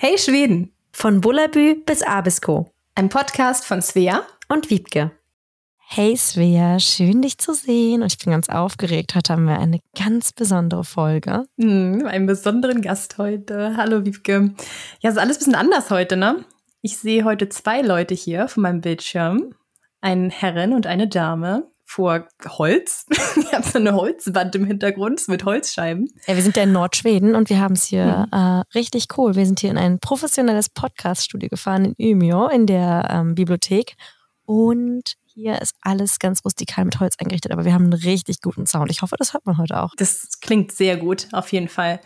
Hey Schweden! Von Bullabü bis Abisko. Ein Podcast von Svea und Wiebke. Hey Svea, schön dich zu sehen und ich bin ganz aufgeregt. Heute haben wir eine ganz besondere Folge. Mm, einen besonderen Gast heute. Hallo Wiebke. Ja, ist alles ein bisschen anders heute, ne? Ich sehe heute zwei Leute hier von meinem Bildschirm. Einen Herrin und eine Dame vor Holz. ich habe so eine Holzwand im Hintergrund mit Holzscheiben. Ja, wir sind ja in Nordschweden und wir haben es hier mhm. äh, richtig cool. Wir sind hier in ein professionelles Podcast-Studio gefahren in Umeå in der ähm, Bibliothek und hier ist alles ganz rustikal mit Holz eingerichtet, aber wir haben einen richtig guten Sound. Ich hoffe, das hört man heute auch. Das klingt sehr gut, auf jeden Fall.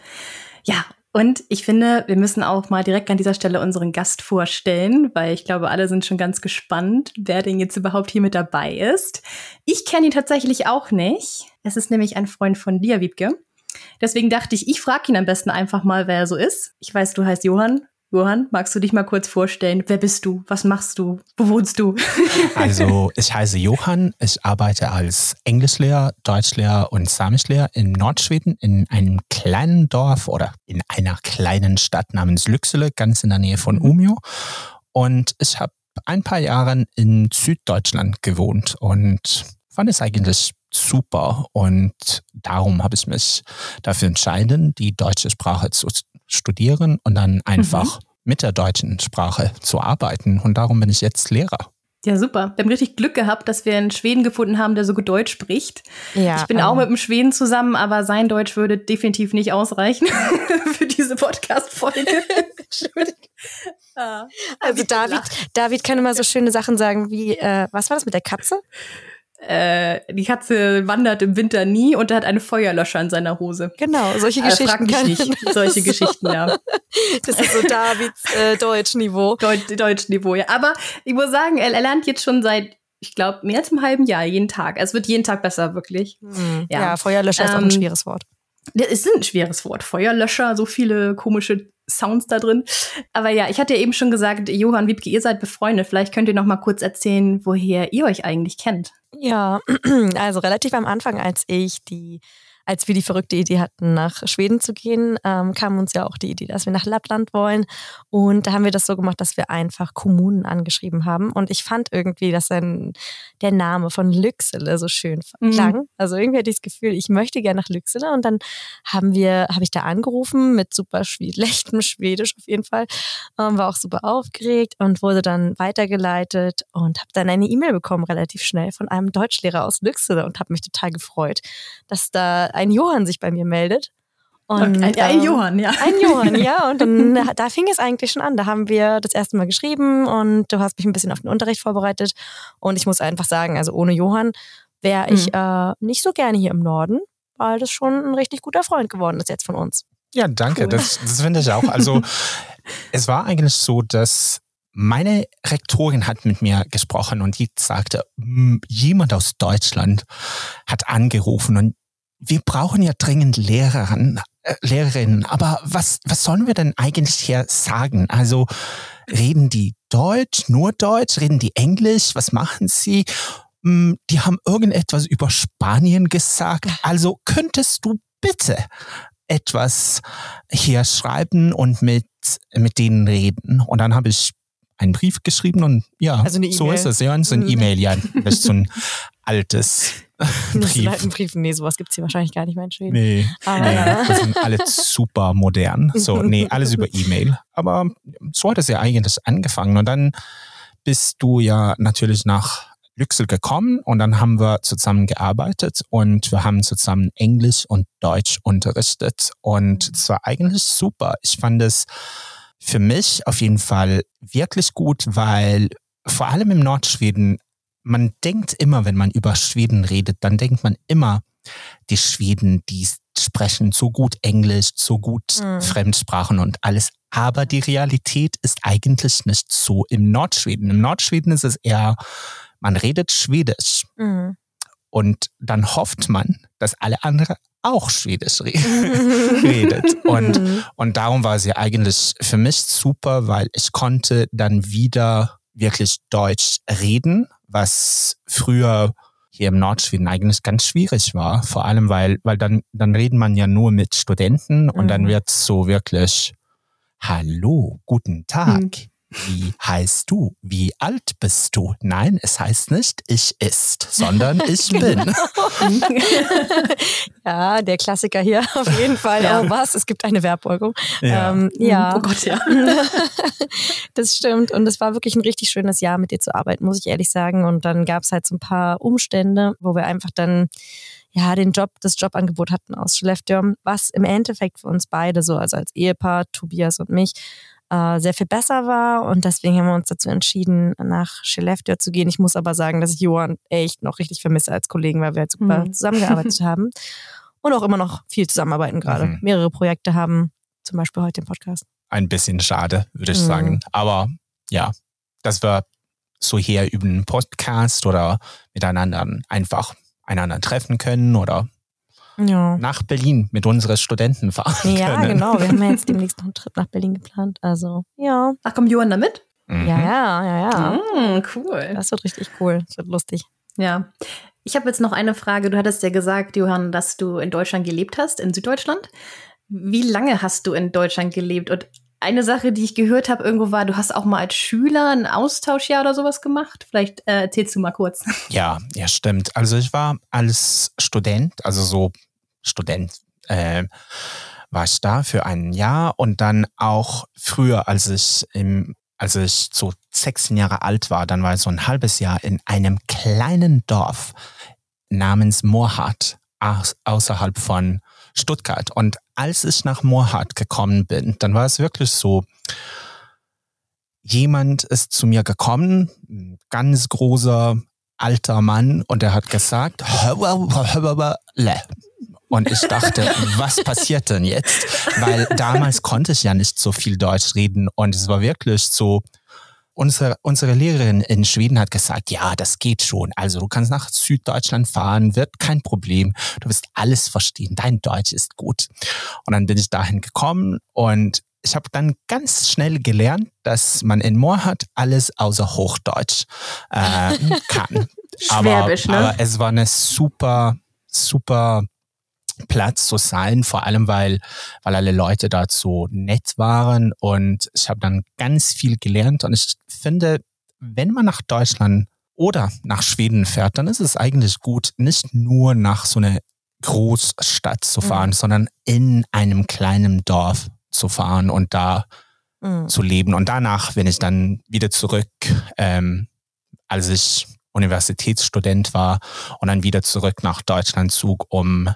Ja, und ich finde, wir müssen auch mal direkt an dieser Stelle unseren Gast vorstellen, weil ich glaube, alle sind schon ganz gespannt, wer denn jetzt überhaupt hier mit dabei ist. Ich kenne ihn tatsächlich auch nicht. Es ist nämlich ein Freund von dir, Wiebke. Deswegen dachte ich, ich frage ihn am besten einfach mal, wer er so ist. Ich weiß, du heißt Johann. Johann, magst du dich mal kurz vorstellen? Wer bist du? Was machst du? Wo wohnst du? also, ich heiße Johann. Ich arbeite als Englischlehrer, Deutschlehrer und Samischlehrer in Nordschweden in einem kleinen Dorf oder in einer kleinen Stadt namens Lücksele, ganz in der Nähe von mhm. Umeå. Und ich habe ein paar Jahre in Süddeutschland gewohnt und fand es eigentlich super. Und darum habe ich mich dafür entschieden, die deutsche Sprache zu studieren und dann einfach mhm. mit der deutschen Sprache zu arbeiten. Und darum bin ich jetzt Lehrer. Ja, super. Wir haben richtig Glück gehabt, dass wir einen Schweden gefunden haben, der so gut Deutsch spricht. Ja, ich bin ähm. auch mit einem Schweden zusammen, aber sein Deutsch würde definitiv nicht ausreichen für diese Podcast-Folge. ah, also David, David kann immer so schöne Sachen sagen wie, äh, was war das mit der Katze? Äh, die Katze wandert im Winter nie und er hat eine Feuerlöscher in seiner Hose. Genau, solche äh, Geschichten. Frag mich nicht. Solche so, Geschichten, ja. Das ist so Davids äh, Deutschniveau. Deutsch, Deutschniveau, ja. Aber ich muss sagen, er, er lernt jetzt schon seit ich glaube, mehr als einem halben Jahr, jeden Tag. Es wird jeden Tag besser, wirklich. Hm. Ja. ja. Feuerlöscher ähm, ist auch ein ähm, schweres Wort. Es ist ein schweres Wort. Feuerlöscher, so viele komische Sounds da drin. Aber ja, ich hatte ja eben schon gesagt, Johann Wiebke, ihr seid befreundet. Vielleicht könnt ihr noch mal kurz erzählen, woher ihr euch eigentlich kennt. Ja, also relativ am Anfang, als ich die als wir die verrückte Idee hatten, nach Schweden zu gehen, ähm, kam uns ja auch die Idee, dass wir nach Lappland wollen. Und da haben wir das so gemacht, dass wir einfach Kommunen angeschrieben haben. Und ich fand irgendwie, dass dann der Name von Lücksele so schön mhm. klang. Mhm. Also irgendwie hatte ich das Gefühl, ich möchte gerne nach Lücksele. Und dann haben wir, habe ich da angerufen mit super schlechtem Schwedisch auf jeden Fall. Ähm, war auch super aufgeregt und wurde dann weitergeleitet und habe dann eine E-Mail bekommen, relativ schnell, von einem Deutschlehrer aus Lücksele und habe mich total gefreut, dass da ein Johann sich bei mir meldet. Und, okay, ein, ein Johann, ja. Ein Johann, ja. Und dann, da fing es eigentlich schon an. Da haben wir das erste Mal geschrieben und du hast mich ein bisschen auf den Unterricht vorbereitet. Und ich muss einfach sagen, also ohne Johann wäre ich mhm. äh, nicht so gerne hier im Norden, weil das schon ein richtig guter Freund geworden ist jetzt von uns. Ja, danke. Cool. Das, das finde ich auch. Also es war eigentlich so, dass meine Rektorin hat mit mir gesprochen und die sagte, jemand aus Deutschland hat angerufen und wir brauchen ja dringend Lehrerinnen, äh, Lehrerinnen, aber was, was sollen wir denn eigentlich hier sagen? Also reden die Deutsch, nur Deutsch, reden die Englisch, was machen sie? Hm, die haben irgendetwas über Spanien gesagt. Also könntest du bitte etwas hier schreiben und mit, mit denen reden? Und dann habe ich einen Brief geschrieben und ja, also so ist es. Ja, so ein mhm. E-Mail, ja. Das ist so ein altes Brief. Briefen, nee, sowas gibt es hier wahrscheinlich gar nicht mehr in Schweden. Nee, Aber, nee das sind alle super modern. So, nee, alles über E-Mail. Aber so hat es ja eigentlich angefangen. Und dann bist du ja natürlich nach Lüxel gekommen und dann haben wir zusammen gearbeitet und wir haben zusammen Englisch und Deutsch unterrichtet und es war eigentlich super. Ich fand es für mich auf jeden Fall wirklich gut, weil vor allem im Nordschweden man denkt immer, wenn man über Schweden redet, dann denkt man immer, die Schweden, die sprechen so gut Englisch, so gut mhm. Fremdsprachen und alles. Aber die Realität ist eigentlich nicht so im Nordschweden. Im Nordschweden ist es eher, man redet Schwedisch. Mhm. Und dann hofft man, dass alle anderen auch Schwedisch redet. Und, mhm. und darum war sie eigentlich für mich super, weil ich konnte dann wieder wirklich Deutsch reden, was früher hier im Nordschweden eigentlich ganz schwierig war. Vor allem, weil, weil dann, dann reden man ja nur mit Studenten und mhm. dann wird es so wirklich Hallo, guten Tag. Hm. Wie heißt du? Wie alt bist du? Nein, es heißt nicht ich ist, sondern ich bin. Genau. ja, der Klassiker hier auf jeden Fall. Ja. Oh was, es gibt eine Werbbeugung. Ja. Ähm, ja. Oh Gott, ja. das stimmt. Und es war wirklich ein richtig schönes Jahr mit dir zu arbeiten, muss ich ehrlich sagen. Und dann gab es halt so ein paar Umstände, wo wir einfach dann ja, den Job, das Jobangebot hatten aus Skellefteå, was im Endeffekt für uns beide so, also als Ehepaar, Tobias und mich, äh, sehr viel besser war und deswegen haben wir uns dazu entschieden, nach Skellefteå zu gehen. Ich muss aber sagen, dass ich Johann echt noch richtig vermisse als Kollegen, weil wir halt super mhm. zusammengearbeitet haben und auch immer noch viel zusammenarbeiten gerade. Mhm. Mehrere Projekte haben, zum Beispiel heute im Podcast. Ein bisschen schade, würde ich mhm. sagen. Aber ja, dass wir so hier über einen Podcast oder miteinander einfach einander treffen können oder ja. nach Berlin mit unseren Studenten fahren ja, können. Ja, genau. Wir haben ja jetzt demnächst noch einen Trip nach Berlin geplant. Also, ja. Ach, kommt Johann da mit? Mhm. Ja, ja, ja, ja. Mm, cool. Das wird richtig cool. Das wird lustig. Ja. Ich habe jetzt noch eine Frage. Du hattest ja gesagt, Johann, dass du in Deutschland gelebt hast, in Süddeutschland. Wie lange hast du in Deutschland gelebt? Und eine Sache, die ich gehört habe irgendwo war, du hast auch mal als Schüler ein Austauschjahr oder sowas gemacht. Vielleicht äh, erzählst du mal kurz. Ja, ja, stimmt. Also ich war als Student, also so Student, äh, war ich da für ein Jahr und dann auch früher, als ich im als ich so 16 Jahre alt war, dann war ich so ein halbes Jahr in einem kleinen Dorf namens Moorhardt außerhalb von Stuttgart. Und als ich nach Moorhardt gekommen bin, dann war es wirklich so, jemand ist zu mir gekommen, ein ganz großer alter Mann, und er hat gesagt, und ich dachte, was passiert denn jetzt? Weil damals konnte ich ja nicht so viel Deutsch reden und es war wirklich so, Unsere, unsere Lehrerin in Schweden hat gesagt, ja, das geht schon. Also du kannst nach Süddeutschland fahren, wird kein Problem. Du wirst alles verstehen. Dein Deutsch ist gut. Und dann bin ich dahin gekommen und ich habe dann ganz schnell gelernt, dass man in Moorhardt alles außer Hochdeutsch äh, kann. Schwäbisch, aber, ne? aber es war eine super, super Platz zu sein, vor allem weil, weil alle Leute so nett waren und ich habe dann ganz viel gelernt und ich finde, wenn man nach Deutschland oder nach Schweden fährt, dann ist es eigentlich gut, nicht nur nach so einer Großstadt zu fahren, mhm. sondern in einem kleinen Dorf zu fahren und da mhm. zu leben. Und danach, wenn ich dann wieder zurück, ähm, als ich Universitätsstudent war und dann wieder zurück nach Deutschland zog, um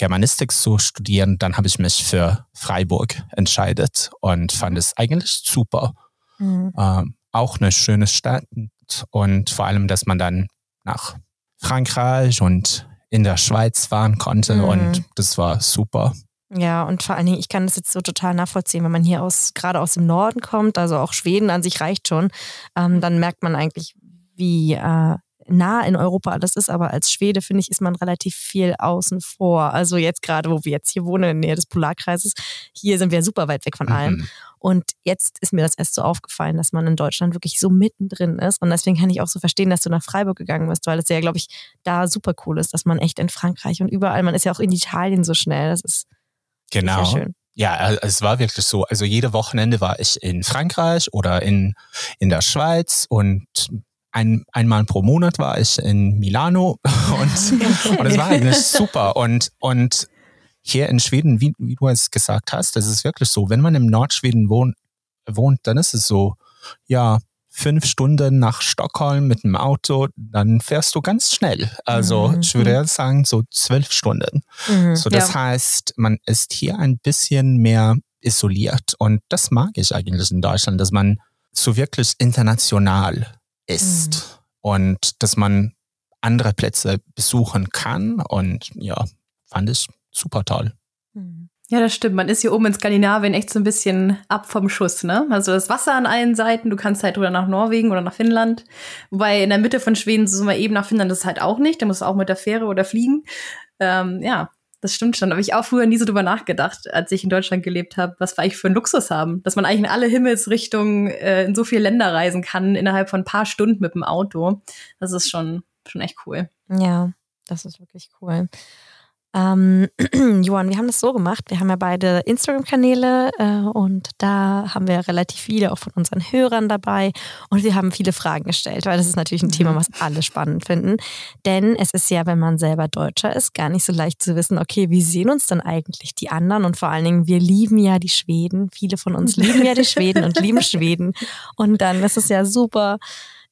Germanistik zu studieren, dann habe ich mich für Freiburg entscheidet und fand es eigentlich super. Mhm. Ähm, auch eine schöne Stadt und vor allem, dass man dann nach Frankreich und in der Schweiz fahren konnte mhm. und das war super. Ja, und vor allen Dingen, ich kann das jetzt so total nachvollziehen, wenn man hier aus, gerade aus dem Norden kommt, also auch Schweden an sich reicht schon, ähm, dann merkt man eigentlich, wie äh, nah in Europa alles ist, aber als Schwede, finde ich, ist man relativ viel außen vor. Also jetzt gerade, wo wir jetzt hier wohnen, in der Nähe des Polarkreises, hier sind wir super weit weg von allem. Mhm. Und jetzt ist mir das erst so aufgefallen, dass man in Deutschland wirklich so mittendrin ist. Und deswegen kann ich auch so verstehen, dass du nach Freiburg gegangen bist, weil es ja, glaube ich, da super cool ist, dass man echt in Frankreich und überall, man ist ja auch in Italien so schnell. Das ist genau. sehr schön. Ja, es war wirklich so. Also jede Wochenende war ich in Frankreich oder in, in der Schweiz und ein, einmal pro Monat war ich in Milano und, und es war eigentlich super. Und, und hier in Schweden, wie, wie du es gesagt hast, das ist wirklich so, wenn man im Nordschweden wohnt, wohnt, dann ist es so, ja, fünf Stunden nach Stockholm mit dem Auto, dann fährst du ganz schnell. Also mhm. ich würde sagen, so zwölf Stunden. Mhm, so das ja. heißt, man ist hier ein bisschen mehr isoliert und das mag ich eigentlich in Deutschland, dass man so wirklich international ist mhm. und dass man andere Plätze besuchen kann. Und ja, fand ich super toll. Mhm. Ja, das stimmt. Man ist hier oben in Skandinavien echt so ein bisschen ab vom Schuss, ne? Also das Wasser an allen Seiten, du kannst halt oder nach Norwegen oder nach Finnland. Wobei in der Mitte von Schweden so mal eben nach Finnland ist halt auch nicht. Da musst du auch mit der Fähre oder fliegen. Ähm, ja, das stimmt schon. Habe ich auch früher nie so drüber nachgedacht, als ich in Deutschland gelebt habe, was wir eigentlich für einen Luxus haben. Dass man eigentlich in alle Himmelsrichtungen äh, in so viele Länder reisen kann, innerhalb von ein paar Stunden mit dem Auto. Das ist schon, schon echt cool. Ja, das ist wirklich cool. Ähm, Johann, wir haben das so gemacht. Wir haben ja beide Instagram-Kanäle äh, und da haben wir relativ viele auch von unseren Hörern dabei und wir haben viele Fragen gestellt, weil das ist natürlich ein Thema, mhm. was alle spannend finden. Denn es ist ja, wenn man selber Deutscher ist, gar nicht so leicht zu wissen, okay, wie sehen uns denn eigentlich die anderen? Und vor allen Dingen, wir lieben ja die Schweden. Viele von uns lieben ja die Schweden und lieben Schweden. Und dann ist es ja super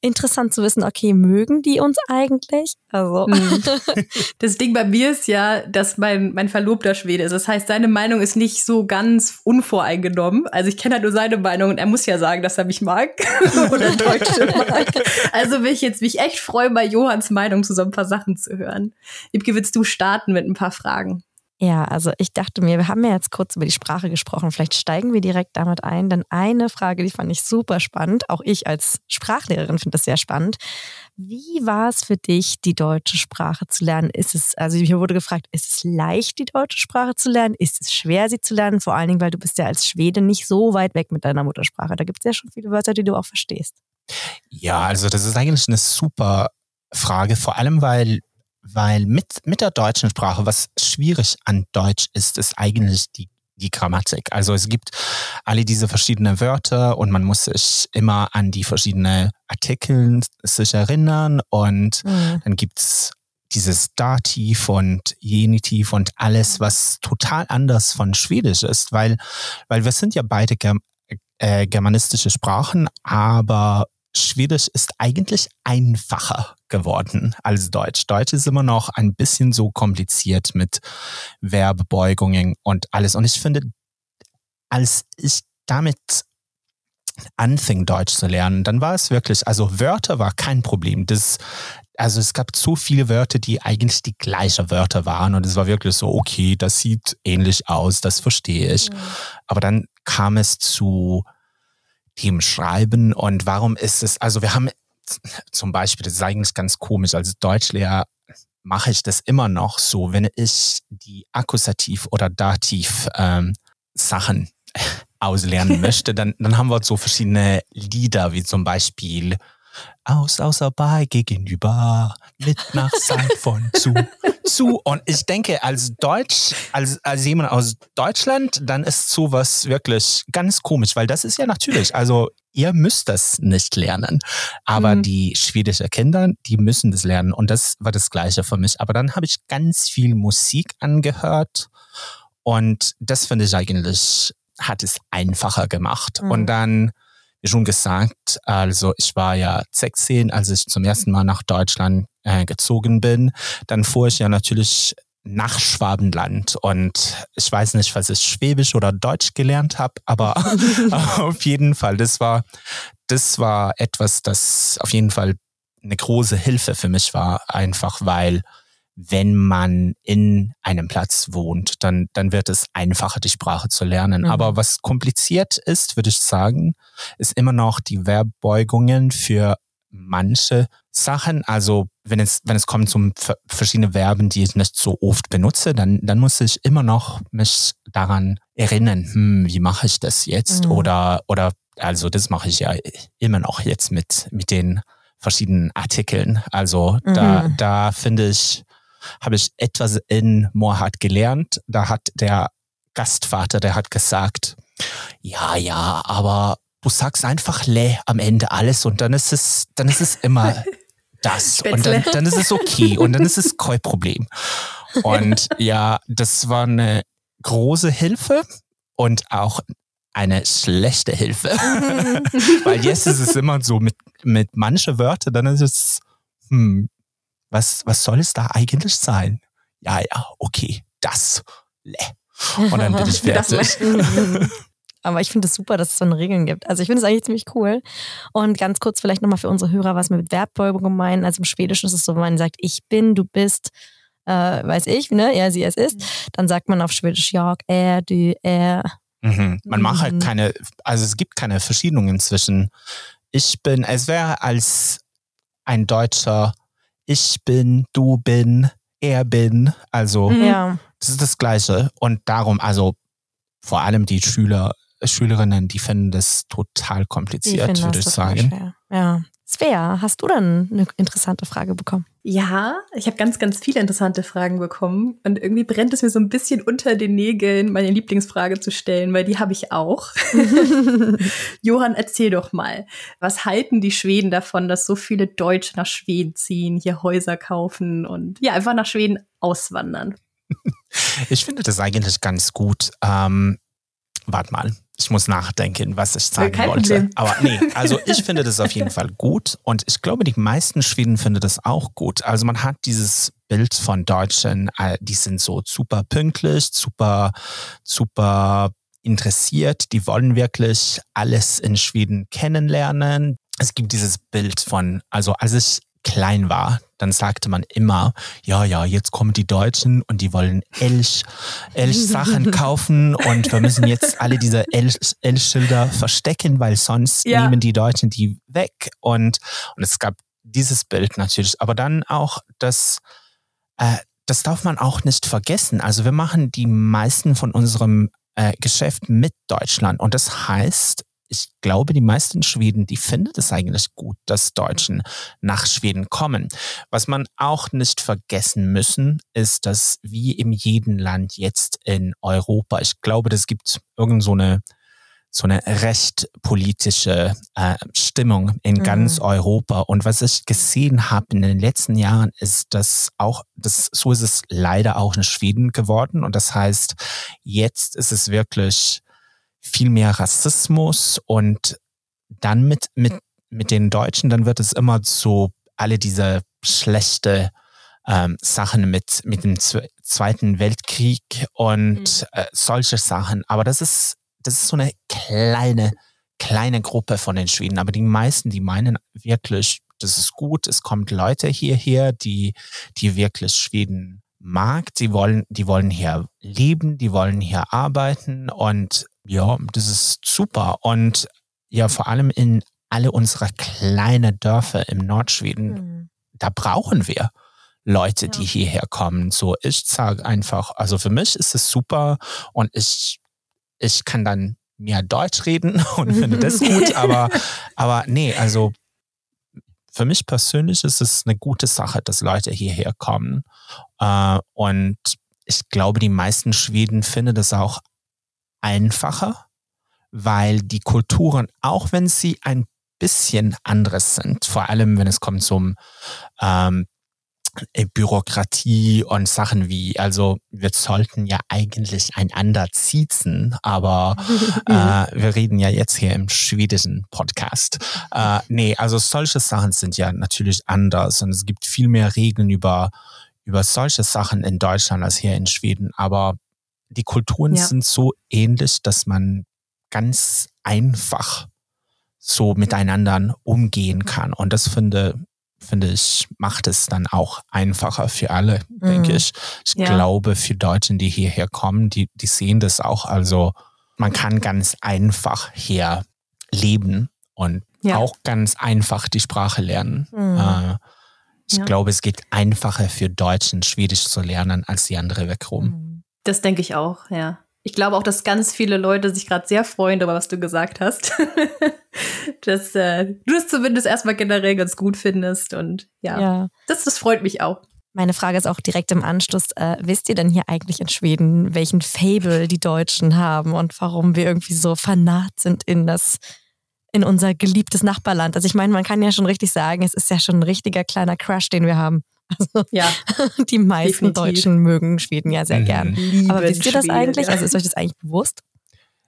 interessant zu wissen, okay, mögen die uns eigentlich? Also. Hm. Das Ding bei mir ist ja, dass mein, mein Verlobter Schwede ist. Das heißt, seine Meinung ist nicht so ganz unvoreingenommen. Also ich kenne halt nur seine Meinung und er muss ja sagen, dass er mich mag oder Deutsche mag. Also will ich jetzt mich echt freuen, bei Johanns Meinung zu so ein paar Sachen zu hören. Ibke, willst du starten mit ein paar Fragen? Ja, also ich dachte mir, wir haben ja jetzt kurz über die Sprache gesprochen. Vielleicht steigen wir direkt damit ein, denn eine Frage, die fand ich super spannend. Auch ich als Sprachlehrerin finde das sehr spannend. Wie war es für dich, die deutsche Sprache zu lernen? Ist es, also hier wurde gefragt, ist es leicht, die deutsche Sprache zu lernen? Ist es schwer, sie zu lernen? Vor allen Dingen, weil du bist ja als Schwede nicht so weit weg mit deiner Muttersprache. Da gibt es ja schon viele Wörter, die du auch verstehst. Ja, also das ist eigentlich eine super Frage, vor allem weil weil mit, mit der deutschen Sprache, was schwierig an Deutsch ist, ist eigentlich die, die Grammatik. Also es gibt alle diese verschiedenen Wörter und man muss sich immer an die verschiedenen Artikel sich erinnern und mhm. dann gibt's dieses Dativ und Genitiv und alles, was total anders von Schwedisch ist, weil, weil wir sind ja beide Germ äh, germanistische Sprachen, aber Schwedisch ist eigentlich einfacher geworden als Deutsch. Deutsch ist immer noch ein bisschen so kompliziert mit Verbebeugungen und alles. Und ich finde, als ich damit anfing, Deutsch zu lernen, dann war es wirklich, also Wörter war kein Problem. Das, also es gab zu viele Wörter, die eigentlich die gleichen Wörter waren und es war wirklich so, okay, das sieht ähnlich aus, das verstehe ich. Mhm. Aber dann kam es zu Themen schreiben und warum ist es, also wir haben zum Beispiel, das ist eigentlich ganz komisch, als Deutschlehrer mache ich das immer noch so, wenn ich die Akkusativ oder Dativ ähm, Sachen auslernen möchte, dann, dann haben wir so verschiedene Lieder, wie zum Beispiel aus, außer bei, gegenüber, mit, nach, seit, von, zu, zu. Und ich denke, als Deutsch, als, als jemand aus Deutschland, dann ist sowas wirklich ganz komisch, weil das ist ja natürlich, also ihr müsst das nicht lernen. Aber mhm. die schwedischen Kinder, die müssen das lernen. Und das war das Gleiche für mich. Aber dann habe ich ganz viel Musik angehört. Und das finde ich eigentlich, hat es einfacher gemacht. Mhm. Und dann, schon gesagt, also ich war ja 16, als ich zum ersten Mal nach Deutschland äh, gezogen bin. Dann fuhr ich ja natürlich nach Schwabenland. Und ich weiß nicht, was ich Schwäbisch oder Deutsch gelernt habe, aber auf jeden Fall, das war, das war etwas, das auf jeden Fall eine große Hilfe für mich war, einfach weil wenn man in einem Platz wohnt, dann, dann wird es einfacher, die Sprache zu lernen. Mhm. Aber was kompliziert ist, würde ich sagen, ist immer noch die Verbbeugungen für manche Sachen. Also wenn es, wenn es kommt zu verschiedene Verben, die ich nicht so oft benutze, dann, dann muss ich immer noch mich daran erinnern, hm, wie mache ich das jetzt? Mhm. Oder, oder, also das mache ich ja immer noch jetzt mit, mit den verschiedenen Artikeln. Also mhm. da, da finde ich, habe ich etwas in Moorhardt gelernt. Da hat der Gastvater, der hat gesagt, ja, ja, aber du sagst einfach le am Ende alles und dann ist es, dann ist es immer das. Und dann, dann ist es okay und dann ist es kein Problem. Und ja, das war eine große Hilfe und auch eine schlechte Hilfe. Weil jetzt ist es immer so mit, mit manche Wörter, dann ist es, hm, was, was soll es da eigentlich sein? Ja, ja, okay, das. Le. Und dann bin ich fertig. Aber ich finde es super, dass es so eine Regeln gibt. Also ich finde es eigentlich ziemlich cool. Und ganz kurz vielleicht nochmal für unsere Hörer, was wir mit Verbbeugung meinen. Also im Schwedischen ist es so, wenn man sagt, ich bin, du bist, äh, weiß ich, ne, er, sie, es ist, dann sagt man auf Schwedisch jag, er, du, er. Mhm. Man mhm. macht halt mhm. keine, also es gibt keine Verschiedungen zwischen ich bin, es wäre als ein Deutscher, ich bin, du bin, er bin, also ja. das ist das Gleiche. Und darum, also vor allem die Schüler Schülerinnen, die finden das total kompliziert, würde ich sagen. Ja, Svea, hast du dann eine interessante Frage bekommen? Ja, ich habe ganz, ganz viele interessante Fragen bekommen und irgendwie brennt es mir so ein bisschen unter den Nägeln, meine Lieblingsfrage zu stellen, weil die habe ich auch. Johann, erzähl doch mal, was halten die Schweden davon, dass so viele Deutsche nach Schweden ziehen, hier Häuser kaufen und ja, einfach nach Schweden auswandern? Ich finde das eigentlich ganz gut. Ähm, warte mal, ich muss nachdenken, was ich sagen Kein wollte. Problem. Aber nee, also ich finde das auf jeden Fall gut und ich glaube, die meisten Schweden finden das auch gut. Also man hat dieses Bild von Deutschen, äh, die sind so super pünktlich, super, super interessiert, die wollen wirklich alles in Schweden kennenlernen. Es gibt dieses Bild von, also als ich klein war, dann sagte man immer, ja, ja, jetzt kommen die Deutschen und die wollen Elch, Elch-Sachen kaufen und wir müssen jetzt alle diese Elch-Schilder verstecken, weil sonst ja. nehmen die Deutschen die weg. Und, und es gab dieses Bild natürlich, aber dann auch das, äh, das darf man auch nicht vergessen. Also wir machen die meisten von unserem äh, Geschäft mit Deutschland und das heißt, ich glaube, die meisten Schweden, die finden es eigentlich gut, dass Deutschen nach Schweden kommen. Was man auch nicht vergessen müssen, ist, dass wie in jedem Land jetzt in Europa, ich glaube, das gibt irgend so eine so eine recht politische äh, Stimmung in mhm. ganz Europa. Und was ich gesehen habe in den letzten Jahren, ist, dass auch, das, so ist es leider auch in Schweden geworden. Und das heißt, jetzt ist es wirklich viel mehr Rassismus und dann mit, mit, mit den Deutschen, dann wird es immer so alle diese schlechte ähm, Sachen mit, mit dem Zweiten Weltkrieg und mhm. äh, solche Sachen. Aber das ist, das ist so eine kleine, kleine Gruppe von den Schweden. Aber die meisten, die meinen wirklich, das ist gut, es kommt Leute hierher, die, die wirklich Schweden mag, die wollen, die wollen hier leben, die wollen hier arbeiten und ja, das ist super. Und ja, vor allem in alle unsere kleinen Dörfer im Nordschweden, mhm. da brauchen wir Leute, ja. die hierher kommen. So, ich sage einfach, also für mich ist es super und ich, ich kann dann mehr Deutsch reden und finde das gut, aber, aber nee, also für mich persönlich ist es eine gute Sache, dass Leute hierher kommen. Äh, und ich glaube, die meisten Schweden finden das auch einfacher, weil die Kulturen, auch wenn sie ein bisschen anderes sind, vor allem wenn es kommt zum ähm, äh, Bürokratie und Sachen wie, also wir sollten ja eigentlich einander ziezen, aber äh, wir reden ja jetzt hier im schwedischen Podcast. Äh, nee, also solche Sachen sind ja natürlich anders und es gibt viel mehr Regeln über, über solche Sachen in Deutschland als hier in Schweden, aber die Kulturen ja. sind so ähnlich, dass man ganz einfach so miteinander umgehen kann. Und das finde, finde ich, macht es dann auch einfacher für alle, mhm. denke ich. Ich ja. glaube, für Deutsche, die hierher kommen, die, die sehen das auch. Also man kann ganz einfach hier leben und ja. auch ganz einfach die Sprache lernen. Mhm. Äh, ich ja. glaube, es geht einfacher für Deutschen, Schwedisch zu lernen, als die andere weg rum. Mhm. Das denke ich auch, ja. Ich glaube auch, dass ganz viele Leute sich gerade sehr freuen darüber, was du gesagt hast. dass äh, du es zumindest erstmal generell ganz gut findest. Und ja, ja. Das, das freut mich auch. Meine Frage ist auch direkt im Anschluss, äh, wisst ihr denn hier eigentlich in Schweden, welchen Fable die Deutschen haben und warum wir irgendwie so fanat sind in das, in unser geliebtes Nachbarland? Also ich meine, man kann ja schon richtig sagen, es ist ja schon ein richtiger kleiner Crush, den wir haben. Also ja, die meisten definitiv. Deutschen mögen Schweden ja sehr mhm. gern. Lieben Aber wisst ihr das eigentlich? Also ist euch das eigentlich bewusst?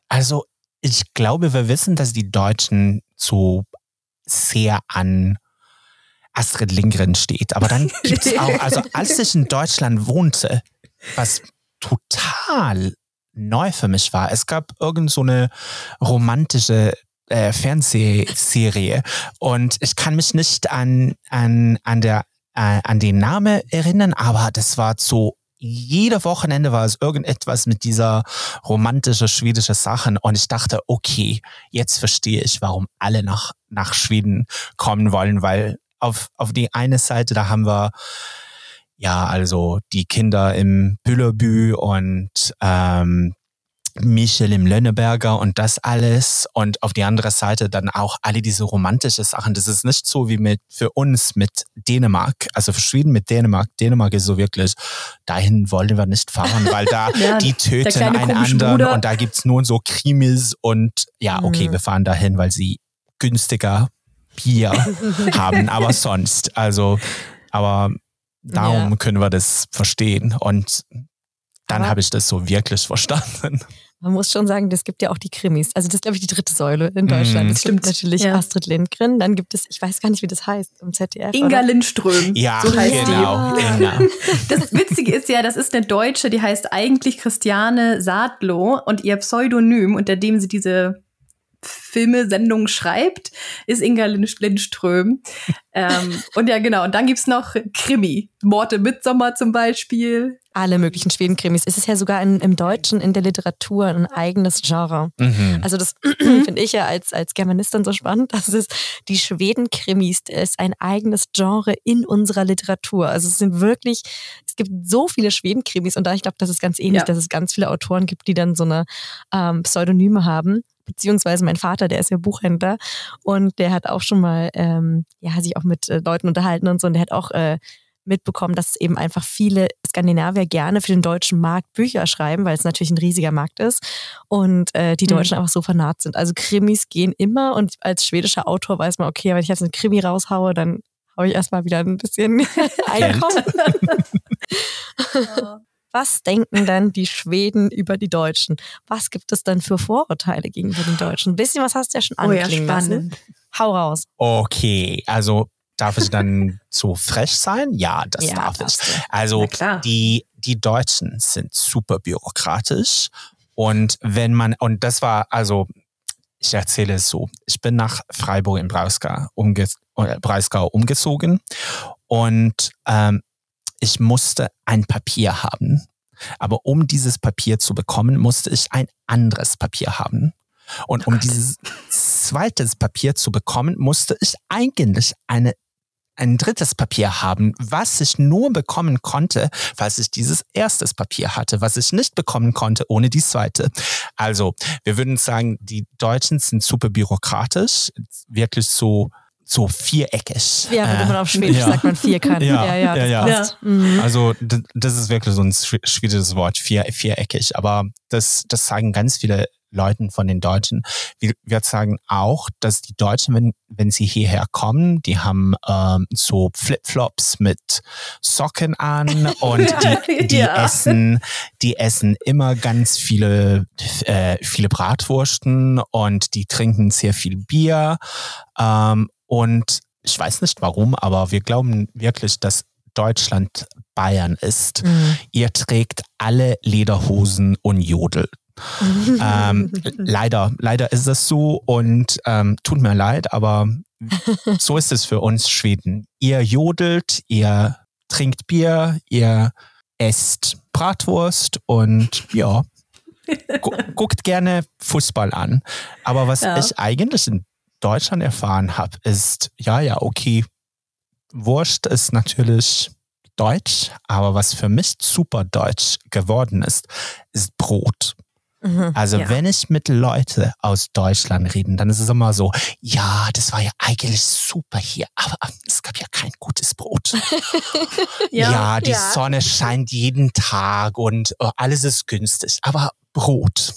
Also ich glaube, wir wissen, dass die Deutschen so sehr an Astrid Lindgren steht. Aber dann gibt es auch, also als ich in Deutschland wohnte, was total neu für mich war, es gab irgend so eine romantische äh, Fernsehserie und ich kann mich nicht an, an, an der äh, an den Namen erinnern, aber das war so jede Wochenende war es irgendetwas mit dieser romantische schwedische Sachen und ich dachte, okay, jetzt verstehe ich, warum alle nach, nach Schweden kommen wollen, weil auf, auf die eine Seite, da haben wir ja, also die Kinder im Büllerbü und ähm, Michel im Lönneberger und das alles und auf die andere Seite dann auch alle diese romantische Sachen. Das ist nicht so wie mit für uns mit Dänemark, also für Schweden mit Dänemark. Dänemark ist so wirklich, dahin wollen wir nicht fahren, weil da ja, die töten einander Bruder. und da gibt's nur so Krimis und ja, okay, mhm. wir fahren dahin, weil sie günstiger Bier haben, aber sonst, also, aber darum ja. können wir das verstehen und dann habe ich das so wirklich verstanden. Man muss schon sagen, das gibt ja auch die Krimis. Also das ist, glaube ich, die dritte Säule in Deutschland. Mm, es gibt natürlich ja. Astrid Lindgren, dann gibt es, ich weiß gar nicht, wie das heißt, im ZDF. Inga oder? Lindström. Ja, so heißt genau. Die. genau. Das Witzige ist ja, das ist eine Deutsche, die heißt eigentlich Christiane Sadlow und ihr Pseudonym, unter dem sie diese Filme, Sendungen schreibt, ist Inga Lindström. ähm, und ja, genau. Und dann gibt's noch Krimi. Mord im Mitsommer zum Beispiel. Alle möglichen Schweden-Krimis. Es ist ja sogar in, im Deutschen in der Literatur ein eigenes Genre. Mhm. Also das finde ich ja als, als Germanistin so spannend. Das ist die Schweden-Krimis ist ein eigenes Genre in unserer Literatur. Also es sind wirklich, es gibt so viele Schweden-Krimis und da ich glaube, das ist ganz ähnlich, ja. dass es ganz viele Autoren gibt, die dann so eine ähm, Pseudonyme haben beziehungsweise mein Vater, der ist ja Buchhändler und der hat auch schon mal, ähm, ja, sich auch mit äh, Leuten unterhalten und so und der hat auch äh, mitbekommen, dass eben einfach viele Skandinavier gerne für den deutschen Markt Bücher schreiben, weil es natürlich ein riesiger Markt ist und äh, die mhm. Deutschen mhm. einfach so vernarrt sind. Also Krimis gehen immer und als schwedischer Autor weiß man, okay, wenn ich jetzt einen Krimi raushaue, dann habe ich erstmal wieder ein bisschen Einkommen. ja. Was denken dann die Schweden über die Deutschen? Was gibt es dann für Vorurteile gegenüber den Deutschen? Ein bisschen was hast du ja schon angeklingen oh ja, lassen. Hau raus. Okay, also darf ich dann so frech sein? Ja, das ja, darf ich. Also die, die Deutschen sind super bürokratisch und wenn man, und das war, also ich erzähle es so, ich bin nach Freiburg im Breisgau, umge Breisgau umgezogen und ähm, ich musste ein Papier haben. Aber um dieses Papier zu bekommen, musste ich ein anderes Papier haben. Und um dieses zweites Papier zu bekommen, musste ich eigentlich eine ein drittes Papier haben, was ich nur bekommen konnte, falls ich dieses erstes Papier hatte, was ich nicht bekommen konnte ohne die zweite. Also, wir würden sagen, die Deutschen sind super bürokratisch, wirklich so so viereckig. Ja, wenn man auf Schwedisch ja. sagt man vierkant. Ja, ja, ja. ja, ja. Mhm. Also das ist wirklich so ein schwedisches Wort, vier, viereckig. Aber das, das sagen ganz viele Leuten von den Deutschen. Wir, wir sagen auch, dass die Deutschen, wenn, wenn sie hierher kommen, die haben ähm, so Flipflops mit Socken an und die, die ja. essen, die essen immer ganz viele, äh, viele Bratwursten und die trinken sehr viel Bier. Ähm, und ich weiß nicht warum, aber wir glauben wirklich, dass Deutschland Bayern ist. Mhm. Ihr trägt alle Lederhosen und jodelt. ähm, leider, leider ist das so und ähm, tut mir leid, aber so ist es für uns Schweden. Ihr jodelt, ihr trinkt Bier, ihr esst Bratwurst und ja, gu guckt gerne Fußball an. Aber was ja. ich eigentlich in Deutschland erfahren habe, ist, ja, ja, okay, Wurst ist natürlich deutsch, aber was für mich super deutsch geworden ist, ist Brot. Mhm, also ja. wenn ich mit Leuten aus Deutschland rede, dann ist es immer so, ja, das war ja eigentlich super hier, aber es gab ja kein gutes Brot. ja, ja, die ja. Sonne scheint jeden Tag und oh, alles ist günstig, aber Brot.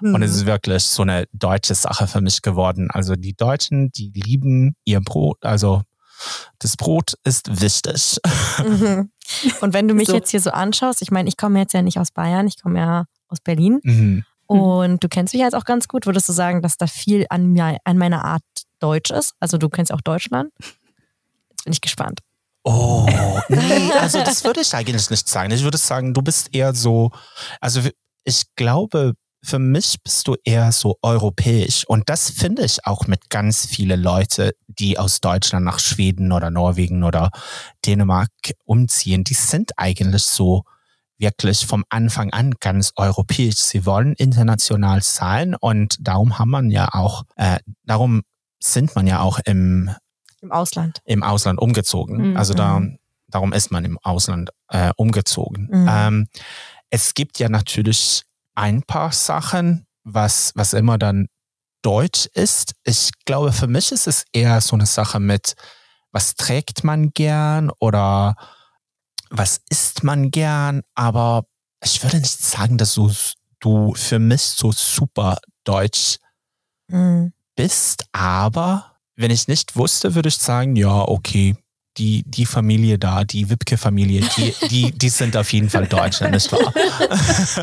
Mhm. Und es mhm. ist wirklich so eine deutsche Sache für mich geworden. Also die Deutschen, die lieben ihr Brot. Also das Brot ist wichtig. Mhm. Und wenn du mich so. jetzt hier so anschaust, ich meine, ich komme jetzt ja nicht aus Bayern, ich komme ja aus Berlin. Mhm. Und du kennst mich jetzt auch ganz gut. Würdest du sagen, dass da viel an, mir, an meiner Art Deutsch ist? Also du kennst auch Deutschland? Jetzt bin ich gespannt. Oh, nee, also das würde ich eigentlich nicht sagen. Ich würde sagen, du bist eher so, also ich glaube, für mich bist du eher so europäisch. Und das finde ich auch mit ganz viele Leute, die aus Deutschland nach Schweden oder Norwegen oder Dänemark umziehen. Die sind eigentlich so wirklich vom Anfang an ganz europäisch. Sie wollen international sein und darum haben man ja auch, äh, darum sind man ja auch im, im Ausland. Im Ausland umgezogen. Mhm. Also da, darum ist man im Ausland äh, umgezogen. Mhm. Ähm, es gibt ja natürlich ein paar Sachen, was, was immer dann Deutsch ist. Ich glaube, für mich ist es eher so eine Sache mit, was trägt man gern oder was isst man gern, aber ich würde nicht sagen, dass du, du für mich so super deutsch mhm. bist, aber wenn ich nicht wusste, würde ich sagen, ja, okay, die, die Familie da, die Wipke-Familie, die, die, die sind auf jeden Fall Deutsche, nicht wahr?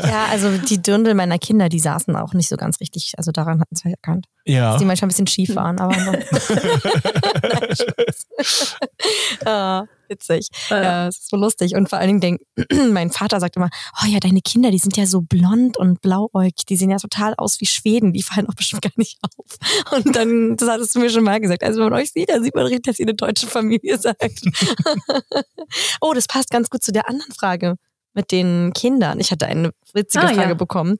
Ja, also die Dirndl meiner Kinder, die saßen auch nicht so ganz richtig. Also daran hatten sie erkannt. Ja. Dass die manchmal ein bisschen schief waren, aber. Nein, uh, witzig. Ja, es ist so lustig. Und vor allen Dingen, denk, mein Vater sagt immer, oh ja, deine Kinder, die sind ja so blond und blauäugig, die sehen ja total aus wie Schweden, die fallen auch bestimmt gar nicht auf. Und dann, das hattest du mir schon mal gesagt, also wenn man euch sieht, dann sieht man richtig, dass ihr eine deutsche Familie seid. oh, das passt ganz gut zu der anderen Frage mit den Kindern. Ich hatte eine witzige ah, Frage ja. bekommen,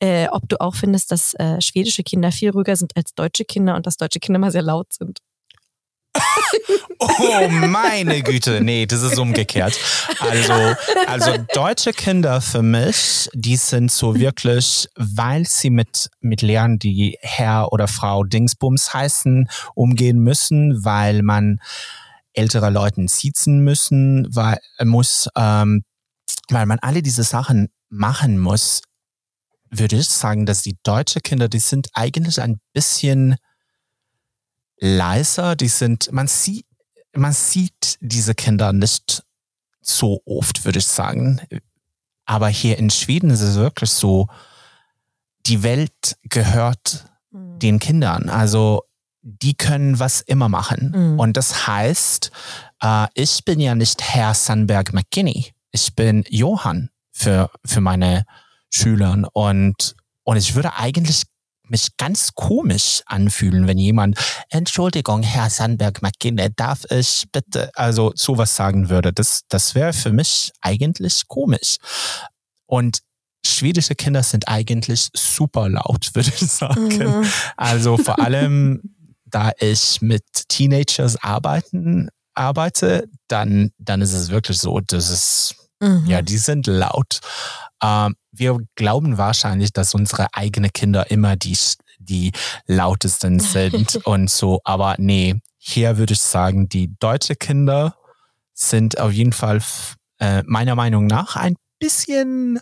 äh, ob du auch findest, dass äh, schwedische Kinder viel ruhiger sind als deutsche Kinder und dass deutsche Kinder mal sehr laut sind. Oh meine Güte, nee, das ist umgekehrt. Also, also deutsche Kinder für mich, die sind so wirklich, weil sie mit, mit Lehrern, die Herr oder Frau Dingsbums heißen, umgehen müssen, weil man ältere Leuten siezen müssen, weil, muss, ähm, weil man alle diese Sachen machen muss, würde ich sagen, dass die deutsche Kinder, die sind eigentlich ein bisschen leiser, die sind, man sieht, man sieht diese Kinder nicht so oft, würde ich sagen. Aber hier in Schweden ist es wirklich so, die Welt gehört mhm. den Kindern. Also die können was immer machen. Mhm. Und das heißt, äh, ich bin ja nicht Herr Sandberg McKinney. Ich bin Johann für, für meine Schüler. Und, und ich würde eigentlich mich ganz komisch anfühlen, wenn jemand, Entschuldigung, Herr Sandberg McKinney, darf ich bitte, also sowas sagen würde. Das, das wäre für mich eigentlich komisch. Und schwedische Kinder sind eigentlich super laut, würde ich sagen. Mhm. Also vor allem, da ich mit Teenagers arbeiten, arbeite, dann, dann ist es wirklich so, dass es, mhm. ja, die sind laut. Ähm, wir glauben wahrscheinlich, dass unsere eigenen Kinder immer die, die lautesten sind und so. Aber nee, hier würde ich sagen, die deutsche Kinder sind auf jeden Fall äh, meiner Meinung nach ein bisschen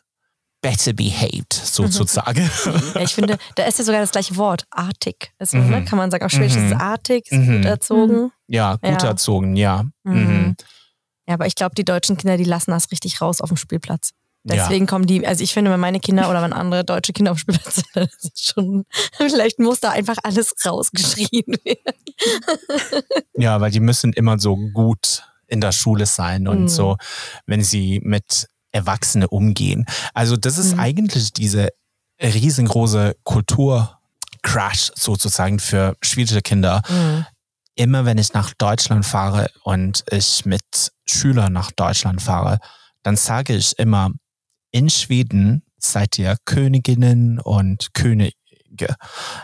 better behaved, sozusagen. Ja, ich finde, da ist ja sogar das gleiche Wort, artig. Also, mhm. ne, kann man sagen, auf Schwedisch mhm. ist es artig, ist mhm. gut erzogen. Ja, gut ja. erzogen, ja. Mhm. Ja, aber ich glaube, die deutschen Kinder, die lassen das richtig raus auf dem Spielplatz. Deswegen ja. kommen die, also ich finde, wenn meine Kinder oder wenn andere deutsche Kinder auf dem Spielplatz sind, dann ist schon, vielleicht muss da einfach alles rausgeschrien werden. Ja, weil die müssen immer so gut in der Schule sein und mhm. so, wenn sie mit Erwachsenen umgehen. Also das ist mhm. eigentlich diese riesengroße Kulturcrash sozusagen für schwedische Kinder. Mhm. Immer wenn ich nach Deutschland fahre und ich mit Schülern nach Deutschland fahre, dann sage ich immer, in Schweden seid ihr Königinnen und Könige.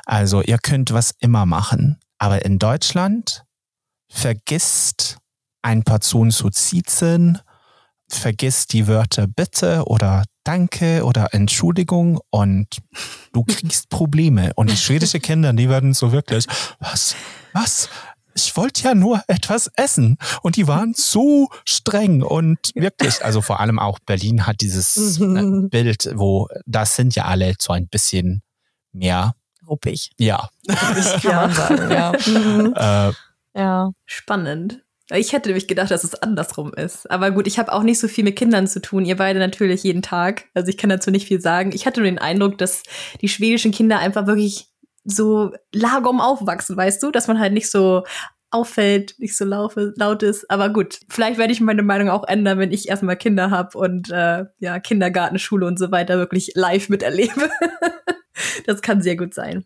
Also ihr könnt was immer machen. Aber in Deutschland vergisst ein Person zu ziehen, vergisst die Wörter bitte oder danke oder Entschuldigung und du kriegst Probleme. Und die schwedische Kinder, die werden so wirklich, was, was, ich wollte ja nur etwas essen. Und die waren so streng und wirklich, also vor allem auch Berlin hat dieses äh, Bild, wo das sind ja alle so ein bisschen mehr ruppig. Ja. Das kann man sagen, ja. Mhm. Äh, ja. Spannend. Ich hätte nämlich gedacht, dass es andersrum ist. Aber gut, ich habe auch nicht so viel mit Kindern zu tun. Ihr beide natürlich jeden Tag. Also ich kann dazu nicht viel sagen. Ich hatte nur den Eindruck, dass die schwedischen Kinder einfach wirklich so lagom aufwachsen, weißt du, dass man halt nicht so auffällt, nicht so laufe, laut ist. Aber gut, vielleicht werde ich meine Meinung auch ändern, wenn ich erstmal Kinder habe und äh, ja, Kindergarten, Schule und so weiter wirklich live miterlebe. das kann sehr gut sein.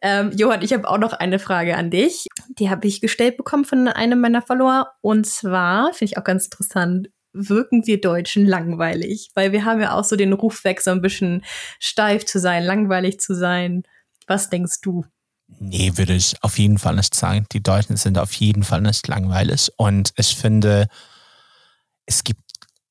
Ähm, Johann, ich habe auch noch eine Frage an dich. Die habe ich gestellt bekommen von einem meiner Follower. Und zwar, finde ich auch ganz interessant, wirken wir Deutschen langweilig? Weil wir haben ja auch so den Ruf weg, so ein bisschen steif zu sein, langweilig zu sein. Was denkst du? Nee, würde ich auf jeden Fall nicht sagen. Die Deutschen sind auf jeden Fall nicht langweilig. Und ich finde, es gibt,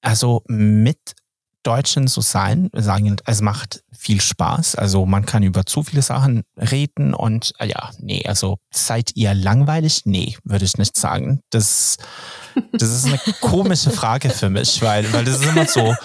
also mit Deutschen so sein. Sagen, es macht viel Spaß. Also man kann über zu viele Sachen reden und äh, ja, nee, also seid ihr langweilig? Nee, würde ich nicht sagen. Das, das ist eine komische Frage für mich, weil, weil das ist immer so,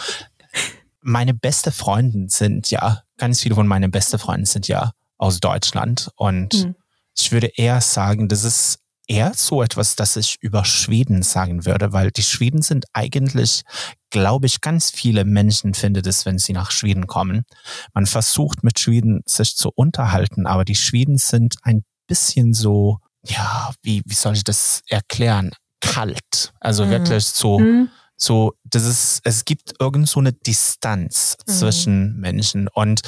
meine beste Freundin sind ja, ganz viele von meinen besten Freunden sind ja aus Deutschland und mhm. ich würde eher sagen, das ist eher so etwas, das ich über Schweden sagen würde, weil die Schweden sind eigentlich, glaube ich, ganz viele Menschen findet es, wenn sie nach Schweden kommen. Man versucht mit Schweden sich zu unterhalten, aber die Schweden sind ein bisschen so, ja, wie, wie soll ich das erklären? Kalt. Also mhm. wirklich so, mhm. So, das ist, es gibt irgend so eine Distanz mhm. zwischen Menschen und,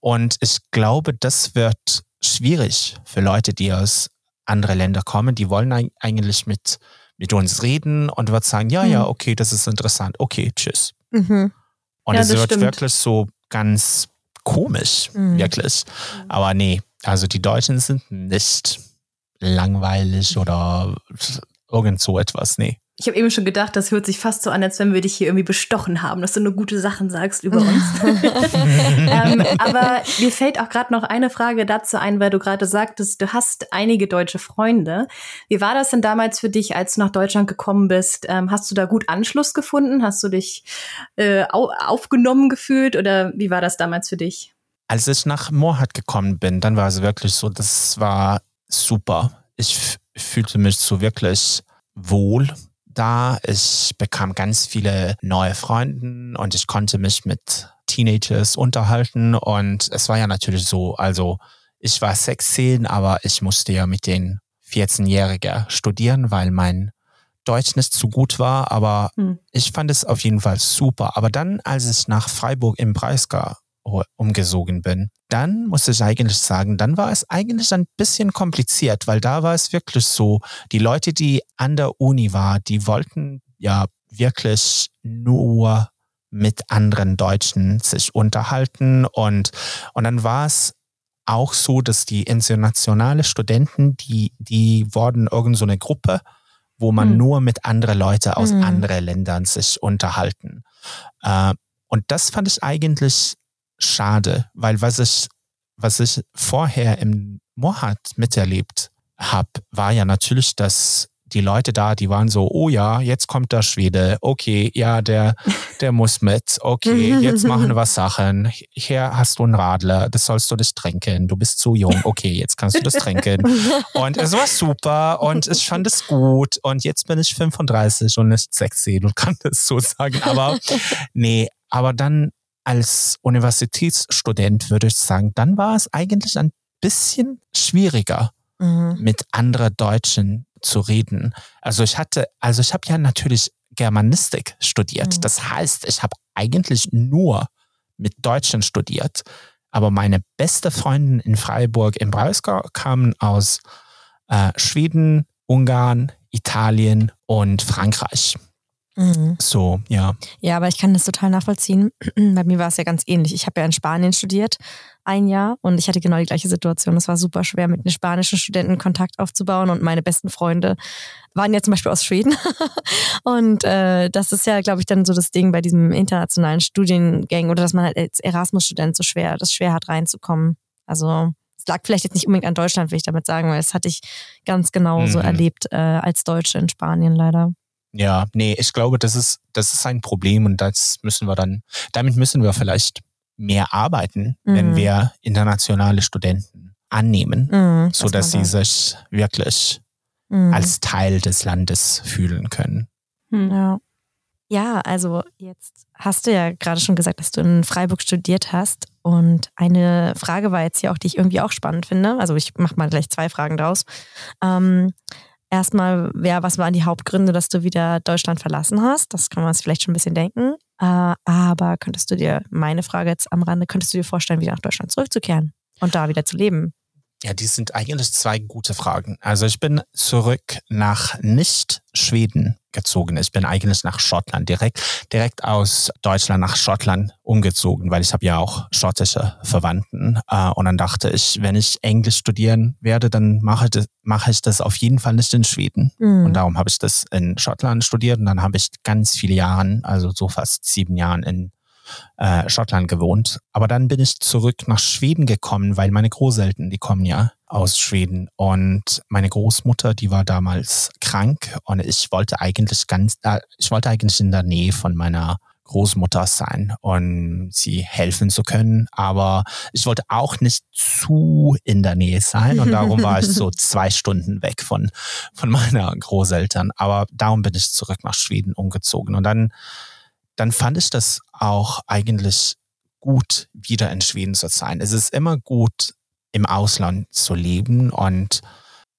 und ich glaube, das wird schwierig für Leute, die aus andere Länder kommen, die wollen eigentlich mit, mit uns reden und wird sagen, ja, mhm. ja, okay, das ist interessant, okay, tschüss. Mhm. Und ja, es wird stimmt. wirklich so ganz komisch, mhm. wirklich. Aber nee, also die Deutschen sind nicht langweilig oder irgend so etwas, nee. Ich habe eben schon gedacht, das hört sich fast so an, als wenn wir dich hier irgendwie bestochen haben, dass du nur gute Sachen sagst über uns. ähm, aber mir fällt auch gerade noch eine Frage dazu ein, weil du gerade sagtest, du hast einige deutsche Freunde. Wie war das denn damals für dich, als du nach Deutschland gekommen bist? Ähm, hast du da gut Anschluss gefunden? Hast du dich äh, au aufgenommen gefühlt oder wie war das damals für dich? Als ich nach Moorhardt gekommen bin, dann war es wirklich so, das war super. Ich fühlte mich so wirklich wohl da. Ich bekam ganz viele neue Freunde und ich konnte mich mit Teenagers unterhalten und es war ja natürlich so, also ich war 16, aber ich musste ja mit den 14-Jährigen studieren, weil mein Deutsch nicht zu gut war, aber hm. ich fand es auf jeden Fall super. Aber dann, als ich nach Freiburg im Breisgau umgesogen bin, dann muss ich eigentlich sagen, dann war es eigentlich ein bisschen kompliziert, weil da war es wirklich so, die Leute, die an der Uni waren, die wollten ja wirklich nur mit anderen Deutschen sich unterhalten und, und dann war es auch so, dass die internationale Studenten, die, die wurden irgend so eine Gruppe, wo man mhm. nur mit anderen Leuten aus mhm. anderen Ländern sich unterhalten. Äh, und das fand ich eigentlich schade, weil was ich, was ich vorher im Mohat miterlebt habe, war ja natürlich, dass die Leute da, die waren so, oh ja, jetzt kommt der Schwede, okay, ja, der, der muss mit, okay, jetzt machen wir Sachen, hier hast du einen Radler, das sollst du nicht trinken, du bist zu jung, okay, jetzt kannst du das trinken. Und es war super und ich fand es gut und jetzt bin ich 35 und nicht 16 und kann das so sagen, aber nee, aber dann als Universitätsstudent würde ich sagen, dann war es eigentlich ein bisschen schwieriger, mhm. mit anderen Deutschen zu reden. Also ich hatte, also ich habe ja natürlich Germanistik studiert. Mhm. Das heißt, ich habe eigentlich nur mit Deutschen studiert. Aber meine beste Freundin in Freiburg im Breisgau kamen aus äh, Schweden, Ungarn, Italien und Frankreich. Mhm. So, ja. Ja, aber ich kann das total nachvollziehen. Bei mir war es ja ganz ähnlich. Ich habe ja in Spanien studiert, ein Jahr, und ich hatte genau die gleiche Situation. Es war super schwer, mit einem spanischen Studenten Kontakt aufzubauen. Und meine besten Freunde waren ja zum Beispiel aus Schweden. und äh, das ist ja, glaube ich, dann so das Ding bei diesem internationalen Studiengang oder dass man halt als Erasmus-Student so schwer, das schwer hat reinzukommen. Also es lag vielleicht jetzt nicht unbedingt an Deutschland, will ich damit sagen, weil das hatte ich ganz genau so mhm. erlebt äh, als Deutsche in Spanien leider. Ja, nee, ich glaube, das ist, das ist ein Problem und das müssen wir dann, damit müssen wir vielleicht mehr arbeiten, mhm. wenn wir internationale Studenten annehmen, mhm, so dass sie sich wirklich mhm. als Teil des Landes fühlen können. Hm. Ja. Ja, also jetzt hast du ja gerade schon gesagt, dass du in Freiburg studiert hast. Und eine Frage war jetzt hier auch, die ich irgendwie auch spannend finde. Also ich mache mal gleich zwei Fragen draus. Ähm, Erstmal, ja, was waren die Hauptgründe, dass du wieder Deutschland verlassen hast? Das kann man sich vielleicht schon ein bisschen denken. Äh, aber könntest du dir, meine Frage jetzt am Rande, könntest du dir vorstellen, wieder nach Deutschland zurückzukehren und da wieder zu leben? Ja, die sind eigentlich zwei gute Fragen. Also ich bin zurück nach nicht Schweden gezogen. Ich bin eigentlich nach Schottland, direkt, direkt aus Deutschland nach Schottland umgezogen, weil ich habe ja auch schottische Verwandten. Äh, und dann dachte ich, wenn ich Englisch studieren werde, dann mache, mache ich das auf jeden Fall nicht in Schweden. Mhm. Und darum habe ich das in Schottland studiert und dann habe ich ganz viele Jahre, also so fast sieben Jahren in äh, Schottland gewohnt. Aber dann bin ich zurück nach Schweden gekommen, weil meine Großeltern, die kommen ja aus Schweden. Und meine Großmutter, die war damals krank und ich wollte eigentlich ganz, äh, ich wollte eigentlich in der Nähe von meiner Großmutter sein und sie helfen zu können. Aber ich wollte auch nicht zu in der Nähe sein und darum war ich so zwei Stunden weg von, von meiner Großeltern. Aber darum bin ich zurück nach Schweden umgezogen. Und dann, dann fand ich das auch eigentlich gut, wieder in Schweden zu sein. Es ist immer gut, im Ausland zu leben und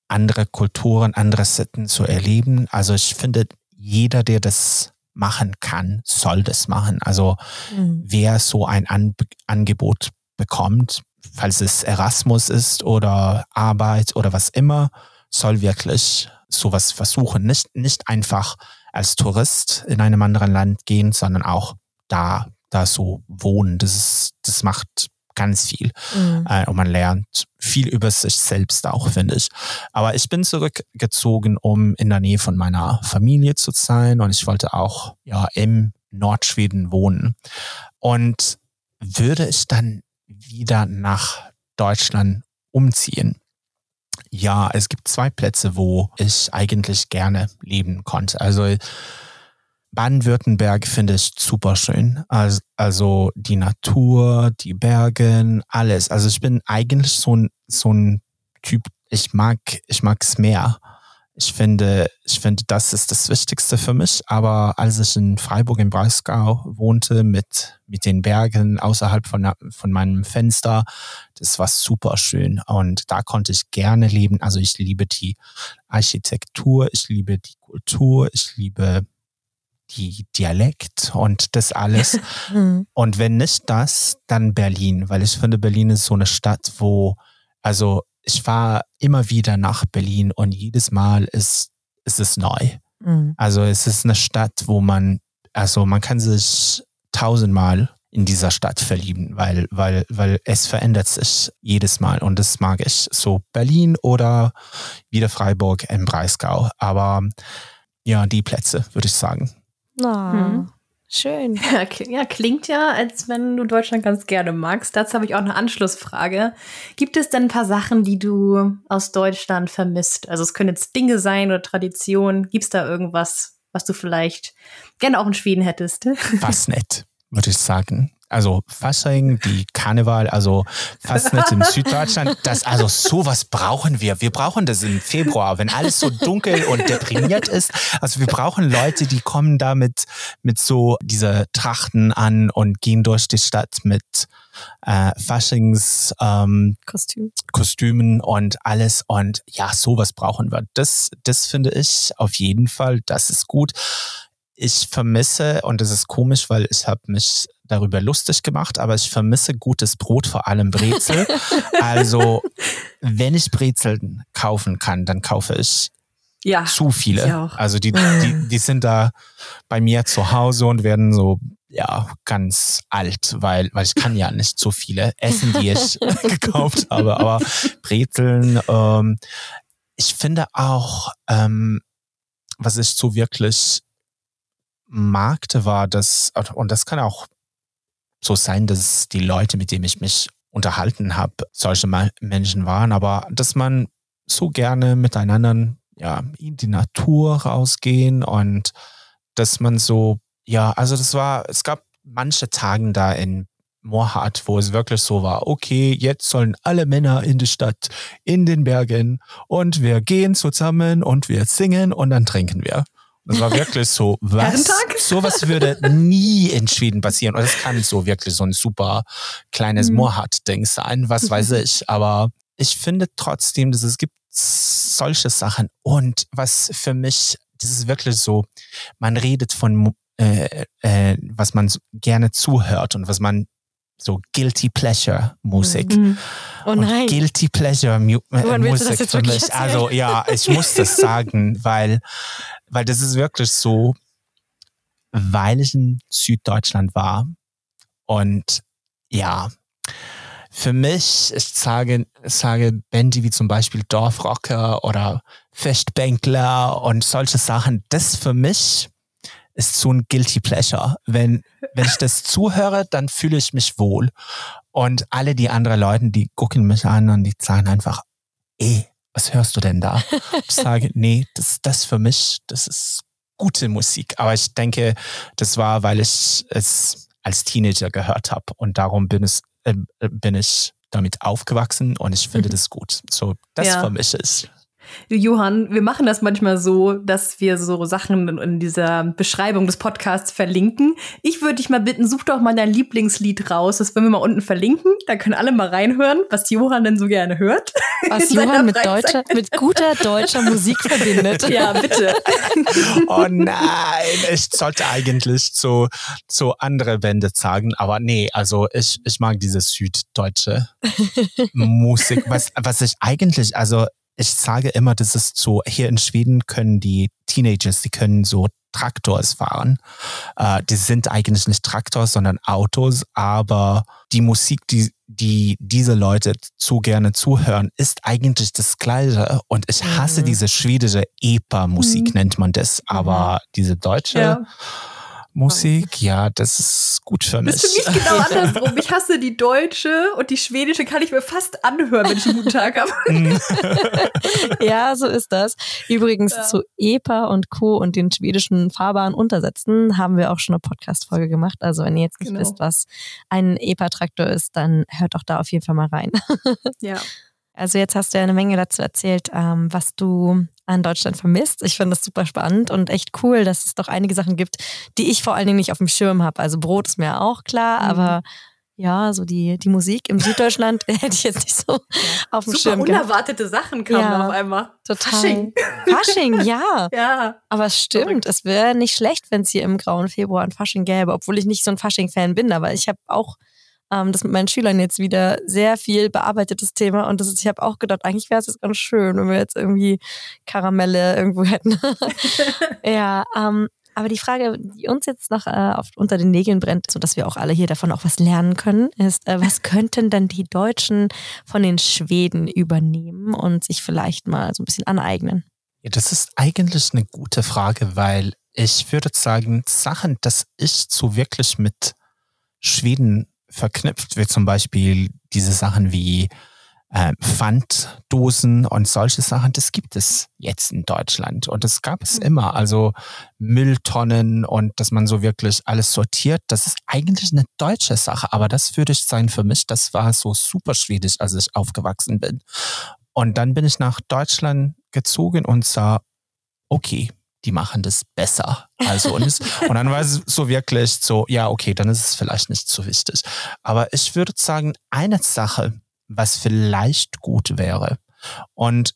andere Kulturen, andere Sitten zu erleben. Also ich finde, jeder, der das machen kann, soll das machen. Also mhm. wer so ein An Angebot bekommt, falls es Erasmus ist oder Arbeit oder was immer, soll wirklich sowas versuchen. Nicht, nicht einfach als Tourist in einem anderen Land gehen, sondern auch da, da so wohnen. Das ist, das macht ganz viel. Mhm. Äh, und man lernt viel über sich selbst auch, finde ich. Aber ich bin zurückgezogen, um in der Nähe von meiner Familie zu sein und ich wollte auch ja im Nordschweden wohnen. Und würde ich dann wieder nach Deutschland umziehen? Ja, es gibt zwei Plätze, wo ich eigentlich gerne leben konnte. Also Baden-Württemberg finde ich super schön. Also, also die Natur, die Berge, alles. Also ich bin eigentlich so ein, so ein Typ, ich mag, ich mag's mehr. Ich finde, ich finde, das ist das Wichtigste für mich. Aber als ich in Freiburg im Breisgau wohnte mit, mit den Bergen außerhalb von, von meinem Fenster, das war super schön. Und da konnte ich gerne leben. Also ich liebe die Architektur, ich liebe die Kultur, ich liebe die Dialekt und das alles. Mhm. und wenn nicht das, dann Berlin, weil ich finde, Berlin ist so eine Stadt, wo, also ich war immer wieder nach Berlin und jedes Mal ist, ist es neu. Mhm. Also es ist eine Stadt, wo man, also man kann sich tausendmal in dieser Stadt verlieben, weil, weil, weil es verändert sich jedes Mal und das mag ich. So Berlin oder wieder Freiburg im Breisgau. Aber ja, die Plätze, würde ich sagen. Oh, hm. Schön. Ja, klingt ja, als wenn du Deutschland ganz gerne magst. Dazu habe ich auch eine Anschlussfrage. Gibt es denn ein paar Sachen, die du aus Deutschland vermisst? Also es können jetzt Dinge sein oder Traditionen. Gibt es da irgendwas, was du vielleicht gerne auch in Schweden hättest? Was nett, würde ich sagen also Fasching, die Karneval, also fast nicht in Süddeutschland. Das, also sowas brauchen wir. Wir brauchen das im Februar, wenn alles so dunkel und deprimiert ist. Also wir brauchen Leute, die kommen da mit, mit so dieser Trachten an und gehen durch die Stadt mit äh, Faschings ähm, Kostüm. Kostümen und alles. Und ja, sowas brauchen wir. Das, das finde ich auf jeden Fall. Das ist gut ich vermisse, und das ist komisch, weil ich habe mich darüber lustig gemacht, aber ich vermisse gutes Brot, vor allem Brezel. also, wenn ich Brezeln kaufen kann, dann kaufe ich ja, zu viele. Also die, die, die sind da bei mir zu Hause und werden so ja ganz alt, weil weil ich kann ja nicht so viele essen, die ich gekauft habe. Aber Brezeln, ähm, ich finde auch, ähm, was ich so wirklich magte, war das, und das kann auch so sein, dass die Leute, mit denen ich mich unterhalten habe, solche Menschen waren, aber dass man so gerne miteinander ja, in die Natur rausgehen und dass man so, ja, also das war, es gab manche Tage da in Moorhardt, wo es wirklich so war, okay, jetzt sollen alle Männer in die Stadt, in den Bergen und wir gehen zusammen und wir singen und dann trinken wir. Das war wirklich so, was? Sowas würde nie in Schweden passieren. Und es kann so wirklich so ein super kleines mhm. Moorhardt-Ding sein, was weiß ich. Aber ich finde trotzdem, dass es gibt solche Sachen. Und was für mich, das ist wirklich so, man redet von, äh, äh, was man gerne zuhört und was man so Guilty Pleasure Musik. Mhm. Oh nein. Und Guilty Pleasure Mu äh, Musik für mich. Also ja, ich muss das sagen, weil weil das ist wirklich so, weil ich in Süddeutschland war und ja, für mich, ich sage, sage Bände wie zum Beispiel Dorfrocker oder Festbänkler und solche Sachen, das für mich ist so ein guilty pleasure. Wenn, wenn ich das zuhöre, dann fühle ich mich wohl. Und alle die anderen Leute, die gucken mich an und die sagen einfach, ey, was hörst du denn da? Ich sage, nee, das, das für mich, das ist gute Musik. Aber ich denke, das war, weil ich es als Teenager gehört habe und darum bin, es, äh, bin ich damit aufgewachsen und ich finde mhm. das gut. So, das ja. für mich ist Johann, wir machen das manchmal so, dass wir so Sachen in dieser Beschreibung des Podcasts verlinken. Ich würde dich mal bitten, such doch mal dein Lieblingslied raus. Das wollen wir mal unten verlinken. Da können alle mal reinhören, was Johann denn so gerne hört. Was Johann mit, deutscher, mit guter deutscher Musik verbindet. Ja, bitte. Oh nein, ich sollte eigentlich so, so andere Bände sagen, aber nee, also ich, ich mag diese süddeutsche Musik. Was, was ich eigentlich, also ich sage immer, das ist so, hier in Schweden können die Teenagers, die können so Traktors fahren. Äh, die sind eigentlich nicht Traktors, sondern Autos, aber die Musik, die, die diese Leute zu gerne zuhören, ist eigentlich das Gleiche. Und ich hasse mhm. diese schwedische EPA-Musik, mhm. nennt man das, aber mhm. diese deutsche. Ja Musik, ja, das ist gut für mich. Das ist für mich genau andersrum. Ich hasse die deutsche und die schwedische kann ich mir fast anhören, wenn ich einen guten Tag habe. ja, so ist das. Übrigens ja. zu EPA und Co. und den schwedischen fahrbaren Untersätzen haben wir auch schon eine Podcast-Folge gemacht. Also wenn ihr jetzt nicht genau. wisst, was ein EPA-Traktor ist, dann hört doch da auf jeden Fall mal rein. ja. Also jetzt hast du ja eine Menge dazu erzählt, ähm, was du an Deutschland vermisst. Ich finde das super spannend und echt cool, dass es doch einige Sachen gibt, die ich vor allen Dingen nicht auf dem Schirm habe. Also Brot ist mir auch klar, mhm. aber ja, so die, die Musik im Süddeutschland hätte ich jetzt nicht so ja. auf dem Super Schirm unerwartete gehabt. Sachen kamen ja, auf einmal. Total. Fasching. Fasching, ja. ja. Aber es stimmt, Verrückt. es wäre nicht schlecht, wenn es hier im grauen Februar ein Fasching gäbe, obwohl ich nicht so ein Fasching-Fan bin, aber ich habe auch ähm, das mit meinen Schülern jetzt wieder sehr viel bearbeitetes Thema und das ist, ich habe auch gedacht, eigentlich wäre es jetzt ganz schön, wenn wir jetzt irgendwie Karamelle irgendwo hätten. ja, ähm, aber die Frage, die uns jetzt noch äh, auf, unter den Nägeln brennt, so dass wir auch alle hier davon auch was lernen können, ist, äh, was könnten denn die Deutschen von den Schweden übernehmen und sich vielleicht mal so ein bisschen aneignen? Ja, das ist eigentlich eine gute Frage, weil ich würde sagen, Sachen, dass ich so wirklich mit Schweden verknüpft, wie zum Beispiel diese Sachen wie äh, Pfanddosen und solche Sachen, das gibt es jetzt in Deutschland und das gab es mhm. immer. Also Mülltonnen und dass man so wirklich alles sortiert, das ist eigentlich eine deutsche Sache, aber das würde ich sagen für mich, das war so super schwedisch, als ich aufgewachsen bin. Und dann bin ich nach Deutschland gezogen und sah, okay, die machen das besser als uns. und dann war es so wirklich so, ja, okay, dann ist es vielleicht nicht so wichtig. Aber ich würde sagen, eine Sache, was vielleicht gut wäre und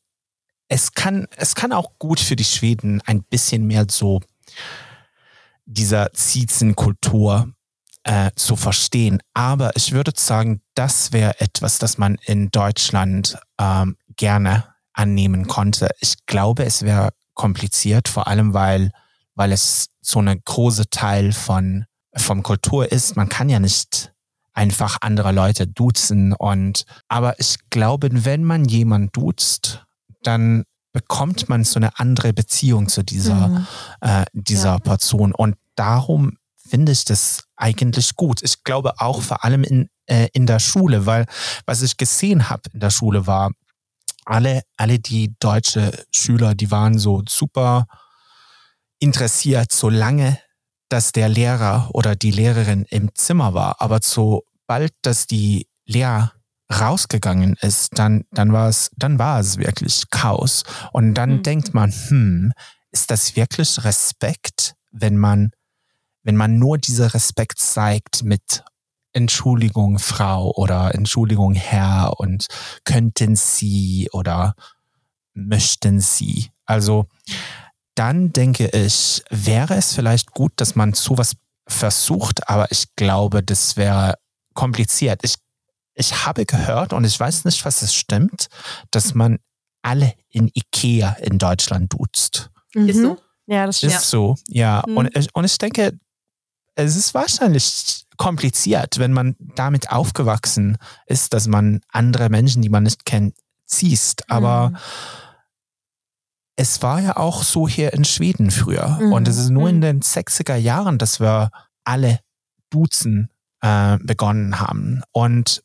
es kann, es kann auch gut für die Schweden ein bisschen mehr so dieser Ziezenkultur äh, zu verstehen. Aber ich würde sagen, das wäre etwas, das man in Deutschland ähm, gerne annehmen konnte. Ich glaube, es wäre kompliziert, vor allem weil, weil es so eine große Teil von, vom Kultur ist. Man kann ja nicht einfach andere Leute duzen und, aber ich glaube, wenn man jemand duzt, dann bekommt man so eine andere Beziehung zu dieser, mhm. äh, dieser ja. Person und darum finde ich das eigentlich gut. Ich glaube auch vor allem in, äh, in der Schule, weil was ich gesehen habe in der Schule war, alle, alle die deutsche Schüler, die waren so super interessiert, solange dass der Lehrer oder die Lehrerin im Zimmer war. Aber sobald, dass die Lehrer rausgegangen ist, dann, dann war es, dann war es wirklich Chaos. Und dann mhm. denkt man, hm, ist das wirklich Respekt, wenn man, wenn man nur diese Respekt zeigt mit Entschuldigung, Frau oder Entschuldigung, Herr und könnten Sie oder möchten Sie. Also dann denke ich, wäre es vielleicht gut, dass man sowas versucht, aber ich glaube, das wäre kompliziert. Ich, ich habe gehört und ich weiß nicht, was es stimmt, dass man alle in Ikea in Deutschland duzt. Mhm. Ist so. Ja, das stimmt. Ist so, ja. Mhm. Und, und ich denke, es ist wahrscheinlich kompliziert, wenn man damit aufgewachsen ist, dass man andere Menschen, die man nicht kennt, siehst. Aber mhm. es war ja auch so hier in Schweden früher. Mhm. Und es ist nur in Mhm. den 60er Jahren, dass wir alle duzen äh, begonnen haben. Und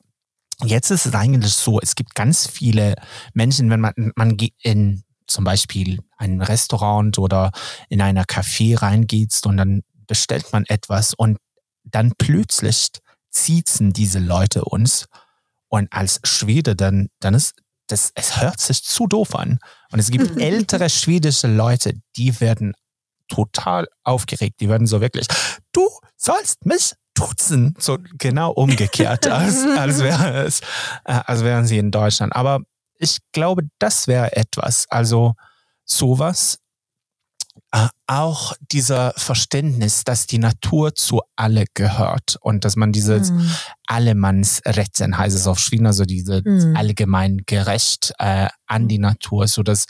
jetzt ist es eigentlich so, es gibt ganz viele Menschen, wenn man, man geht in zum Beispiel ein Restaurant oder in einer Café reingeht und dann bestellt man etwas und dann plötzlich ziezen diese Leute uns. Und als Schwede, dann, dann ist das, es hört sich zu doof an. Und es gibt ältere schwedische Leute, die werden total aufgeregt. Die werden so wirklich, du sollst mich duzen. So genau umgekehrt, als, als, wäre es, äh, als wären sie in Deutschland. Aber ich glaube, das wäre etwas. Also sowas. Äh, auch dieser Verständnis, dass die Natur zu alle gehört und dass man dieses Mhm. Allemannsrechten heißt es auf Schweden, also diese Mhm. allgemein gerecht äh, an die Natur, so dass,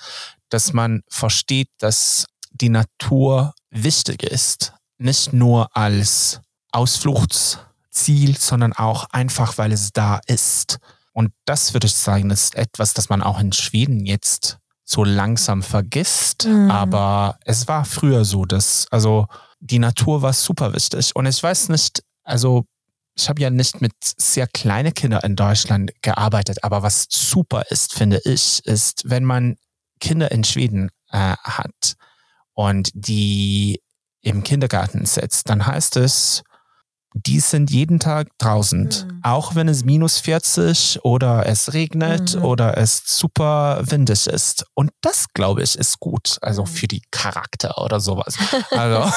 dass man versteht, dass die Natur wichtig ist, nicht nur als Ausfluchtsziel, sondern auch einfach, weil es da ist. Und das würde ich sagen, ist etwas, das man auch in Schweden jetzt so langsam vergisst. Mhm. Aber es war früher so, dass, also die Natur war super wichtig. Und ich weiß nicht, also ich habe ja nicht mit sehr kleinen Kindern in Deutschland gearbeitet, aber was super ist, finde ich, ist, wenn man Kinder in Schweden äh, hat und die im Kindergarten setzt, dann heißt es, die sind jeden Tag draußen, Mhm. auch wenn es minus 40 oder es regnet Mhm. oder es super windig ist. Und das, glaube ich, ist gut, also Mhm. für die Charakter oder sowas. Also,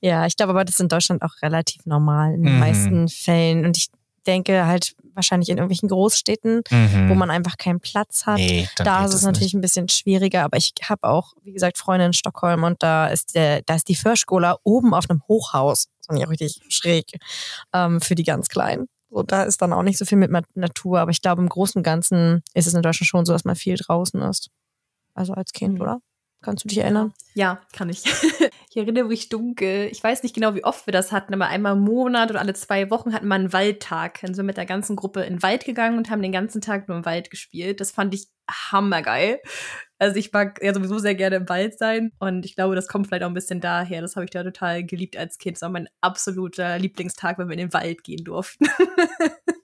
Ja, ich glaube aber, das ist in Deutschland auch relativ normal in den Mhm. meisten Fällen. Und ich denke halt wahrscheinlich in irgendwelchen Großstädten, mhm. wo man einfach keinen Platz hat. nee, Da ist es natürlich ein bisschen schwieriger, aber ich habe auch, wie gesagt, Freunde in Stockholm und da ist der, da ist die Förskola oben auf einem Hochhaus. So ja richtig schräg ähm, für die ganz Kleinen. So, da ist dann auch nicht so viel mit Natur, aber ich glaube, im Großen und Ganzen ist es in Deutschland schon so, dass man viel draußen ist. Also als Kind, Mhm. oder? Kannst du dich erinnern? Ja, kann ich. Ich erinnere mich dunkel. Ich weiß nicht genau, wie oft wir das hatten, aber einmal im Monat oder alle zwei Wochen hatten wir einen Waldtag. Dann sind wir mit der ganzen Gruppe in den Wald gegangen und haben den ganzen Tag nur im Wald gespielt. Das fand ich hammergeil. Also ich mag ja sowieso sehr gerne im Wald sein und ich glaube, das kommt vielleicht auch ein bisschen daher. Das habe ich da total geliebt als Kind. Das war mein absoluter Lieblingstag, wenn wir in den Wald gehen durften.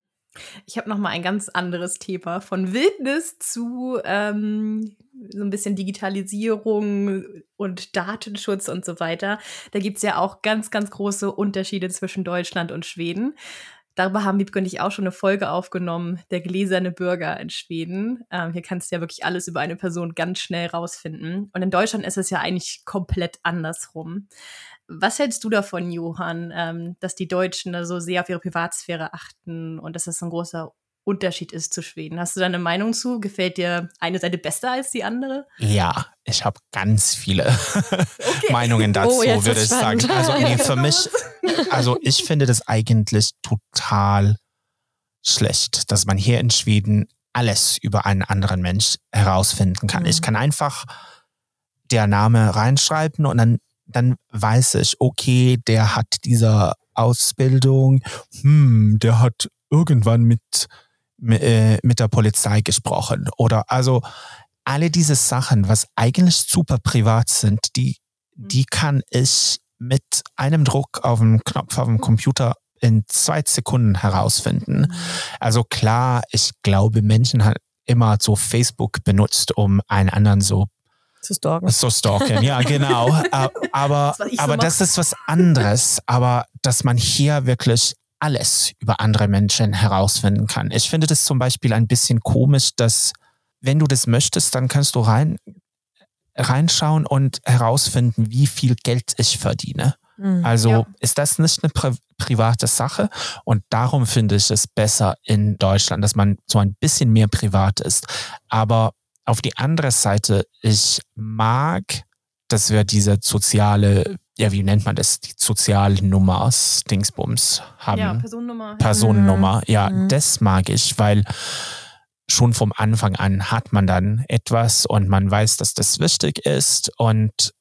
Ich habe noch mal ein ganz anderes Thema von Wildnis zu ähm, so ein bisschen Digitalisierung und Datenschutz und so weiter. Da gibt's ja auch ganz, ganz große Unterschiede zwischen Deutschland und Schweden. Darüber haben Wiebke ich auch schon eine Folge aufgenommen, der gläserne Bürger in Schweden. Ähm, hier kannst du ja wirklich alles über eine Person ganz schnell rausfinden. Und in Deutschland ist es ja eigentlich komplett andersrum. Was hältst du davon, Johann, ähm, dass die Deutschen da so sehr auf ihre Privatsphäre achten und dass das ein großer Unterschied ist zu Schweden? Hast du da eine Meinung zu? Gefällt dir eine Seite besser als die andere? Ja, ich habe ganz viele Meinungen dazu, Oh, würde ich wird's sagen. spannend. Also nee, für mich, also ich finde das eigentlich total schlecht, dass man hier in Schweden alles über einen anderen Mensch herausfinden kann. Mhm. Ich kann einfach der Name reinschreiben und dann, dann weiß ich, okay, der hat diese Ausbildung, hm, der hat irgendwann mit, mit, äh, mit der Polizei gesprochen. Oder also alle diese Sachen, was eigentlich super privat sind, die, die kann ich mit einem Druck auf dem Knopf auf dem Computer in zwei Sekunden herausfinden. Also klar, ich glaube, Menschen haben immer so Facebook benutzt, um einen anderen so Zu stalken. so stalken. Ja, genau. A- Aber, Das, so aber mach. das ist was anderes. Aber dass man hier wirklich alles über andere Menschen herausfinden kann. Ich finde das zum Beispiel ein bisschen komisch, dass wenn du das möchtest, dann kannst du rein reinschauen und herausfinden, wie viel Geld ich verdiene. Mhm. Also Ja. ist das nicht eine pri private Sache? Und darum finde ich es besser in Deutschland, dass man so ein bisschen mehr privat ist. Aber auf die andere Seite, ich mag, dass wir diese soziale, ja, wie nennt man das, die Sozialnummers, Dingsbums haben. Ja, Personennummer. Personennummer. Ja, Mhm. das mag ich, weil schon vom Anfang an hat man dann etwas und man weiß, dass das wichtig ist und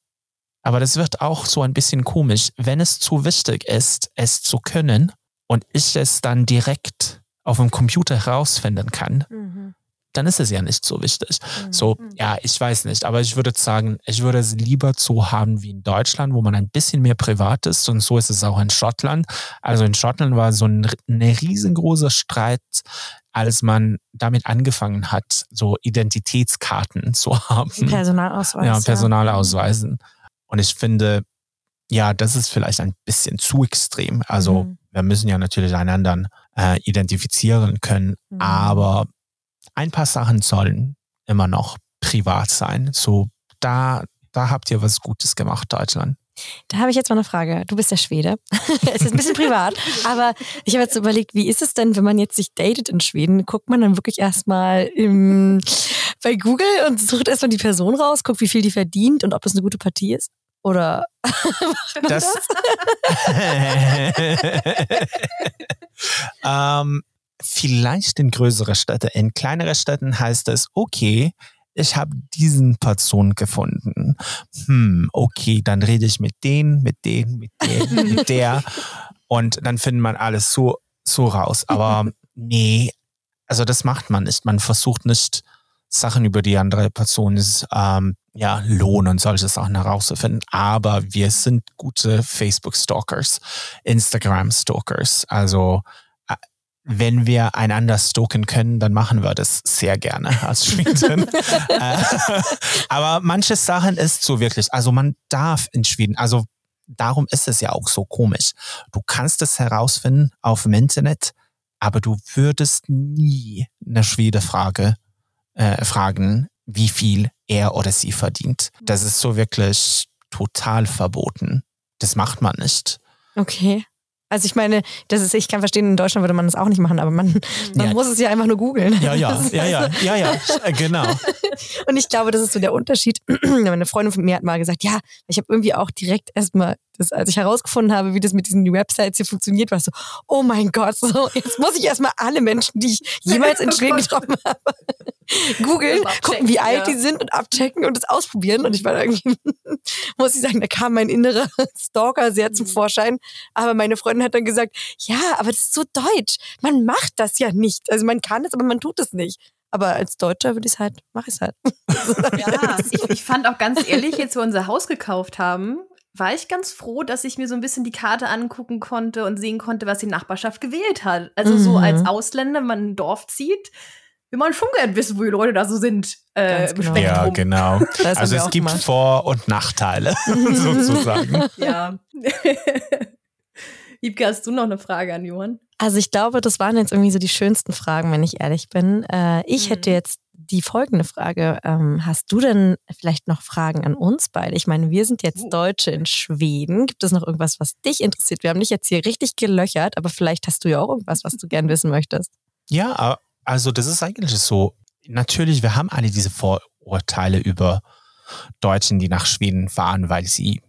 aber das wird auch so ein bisschen komisch, wenn es zu wichtig ist, es zu können und ich es dann direkt auf dem Computer herausfinden kann, Mhm. Dann ist es ja nicht so wichtig. Mhm. So, ja, ich weiß nicht, aber ich würde sagen, ich würde es lieber so haben wie in Deutschland, wo man ein bisschen mehr privat ist und so ist es auch in Schottland. Also in Schottland war so ein, ein riesengroßer Streit, als man damit angefangen hat, so Identitätskarten zu haben. Personalausweis. Ja, Personalausweisen. Und ich finde, ja, das ist vielleicht ein bisschen zu extrem. Also mhm. wir müssen ja natürlich einander äh, identifizieren können, mhm. aber ein paar Sachen sollen immer noch privat sein. So, da, da habt ihr was Gutes gemacht, Deutschland. Da habe ich jetzt mal eine Frage. Du bist ja Schwede. es ist ein bisschen privat, aber ich habe jetzt überlegt, wie ist es denn, wenn man jetzt sich datet in Schweden? Guckt man dann wirklich erstmal bei Google und sucht erstmal die Person raus, guckt, wie viel die verdient und ob das eine gute Partie ist? Oder das? das? ähm, vielleicht in größere Städte. In kleinere Städten heißt es, okay, ich habe diesen Person gefunden. Hm, okay, dann rede ich mit denen, mit denen, mit denen, mit der. Und dann findet man alles so, so raus. Aber nee, also das macht man nicht. Man versucht nicht, Sachen über die andere Person ähm, ja, Lohn und solche Sachen herauszufinden. Aber wir sind gute Facebook-Stalkers, Instagram-Stalkers. Also wenn wir einander stalken können, dann machen wir das sehr gerne als Schweden. Äh, aber manche Sachen ist so wirklich, also man darf in Schweden, also darum ist es ja auch so komisch. Du kannst es herausfinden auf dem Internet, aber du würdest nie eine Schwede Frage, äh, fragen, wie viel er oder sie verdient. Das ist so wirklich total verboten. Das macht man nicht. Okay. Also ich meine, das ist, ich kann verstehen, in Deutschland würde man das auch nicht machen, aber man, man ja. muss es ja einfach nur googeln. Ja, ja, ja, ja, ja, ja, genau. Und ich glaube, das ist so der Unterschied. Meine Freundin von mir hat mal gesagt, ja, ich habe irgendwie auch direkt erstmal, das, als ich herausgefunden habe, wie das mit diesen Websites hier funktioniert, war so, oh mein Gott, so, jetzt muss ich erstmal alle Menschen, die ich jemals in oh Schweden getroffen habe, googeln, gucken, wie alt ja. die sind und abchecken und das ausprobieren. Und ich war irgendwie, muss ich sagen, da kam mein innerer Stalker sehr zum mhm. Vorschein. Aber meine Freundin hat dann gesagt, ja, aber das ist so deutsch. Man macht das ja nicht. Also man kann es, aber man tut es nicht. Aber als Deutscher würde ich es halt, mache ich es halt. ja, ich, ich fand auch ganz ehrlich, jetzt wo wir unser Haus gekauft haben, war ich ganz froh, dass ich mir so ein bisschen die Karte angucken konnte und sehen konnte, was die Nachbarschaft gewählt hat. Also mhm. so als Ausländer, wenn man ein Dorf zieht, will man schon gerne wissen, wo die Leute da so sind. Äh, genau. Ja, genau. Also es gibt gemacht. Vor- und Nachteile, sozusagen. Ja. Wiebke, hast du noch eine Frage an Johann? Also ich glaube, das waren jetzt irgendwie so die schönsten Fragen, wenn ich ehrlich bin. Äh, ich mhm. hätte jetzt die folgende Frage. Ähm, hast du denn vielleicht noch Fragen an uns beide? Ich meine, wir sind jetzt uh. Deutsche in Schweden. Gibt es noch irgendwas, was dich interessiert? Wir haben dich jetzt hier richtig gelöchert, aber vielleicht hast du ja auch irgendwas, was du gern wissen möchtest. Ja, also das ist eigentlich so. Natürlich, wir haben alle diese Vorurteile über Deutschen, die nach Schweden fahren, weil sie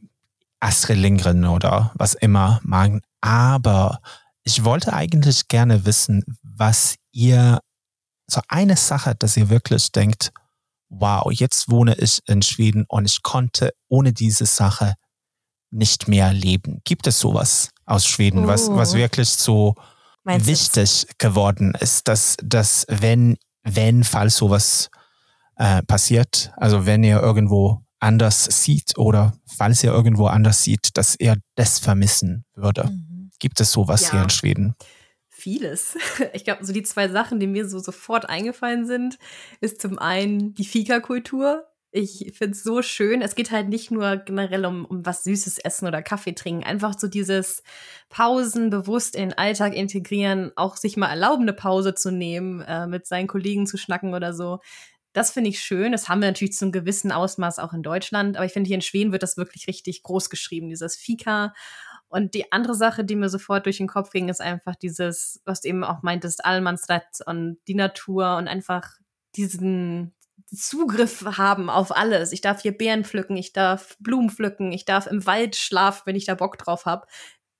Astrid Lindgren oder was immer magen. Aber ich wollte eigentlich gerne wissen, was ihr, so eine Sache, dass ihr wirklich denkt, wow, jetzt wohne ich in Schweden und ich konnte ohne diese Sache nicht mehr leben. Gibt es sowas aus Schweden, oh. was, was wirklich so wichtig du? geworden ist, dass, dass wenn, wenn, falls sowas äh, passiert, also wenn ihr irgendwo anders sieht oder falls ihr irgendwo anders sieht, dass er das vermissen würde. Mhm. Gibt es sowas ja. hier in Schweden? Vieles. Ich glaube, so die zwei Sachen, die mir so sofort eingefallen sind, ist zum einen die Fika-Kultur. Ich finde es so schön. Es geht halt nicht nur generell um, um was Süßes essen oder Kaffee trinken. Einfach so dieses Pausen bewusst in den Alltag integrieren, auch sich mal erlauben, eine Pause zu nehmen, äh, mit seinen Kollegen zu schnacken oder so. Das finde ich schön. Das haben wir natürlich zu einem gewissen Ausmaß auch in Deutschland. Aber ich finde, hier in Schweden wird das wirklich richtig groß geschrieben, dieses Fika. Und die andere Sache, die mir sofort durch den Kopf ging, ist einfach dieses, was du eben auch meintest, Allemansrat und die Natur und einfach diesen, Zugriff haben auf alles. Ich darf hier Beeren pflücken, ich darf Blumen pflücken, ich darf im Wald schlafen, wenn ich da Bock drauf habe.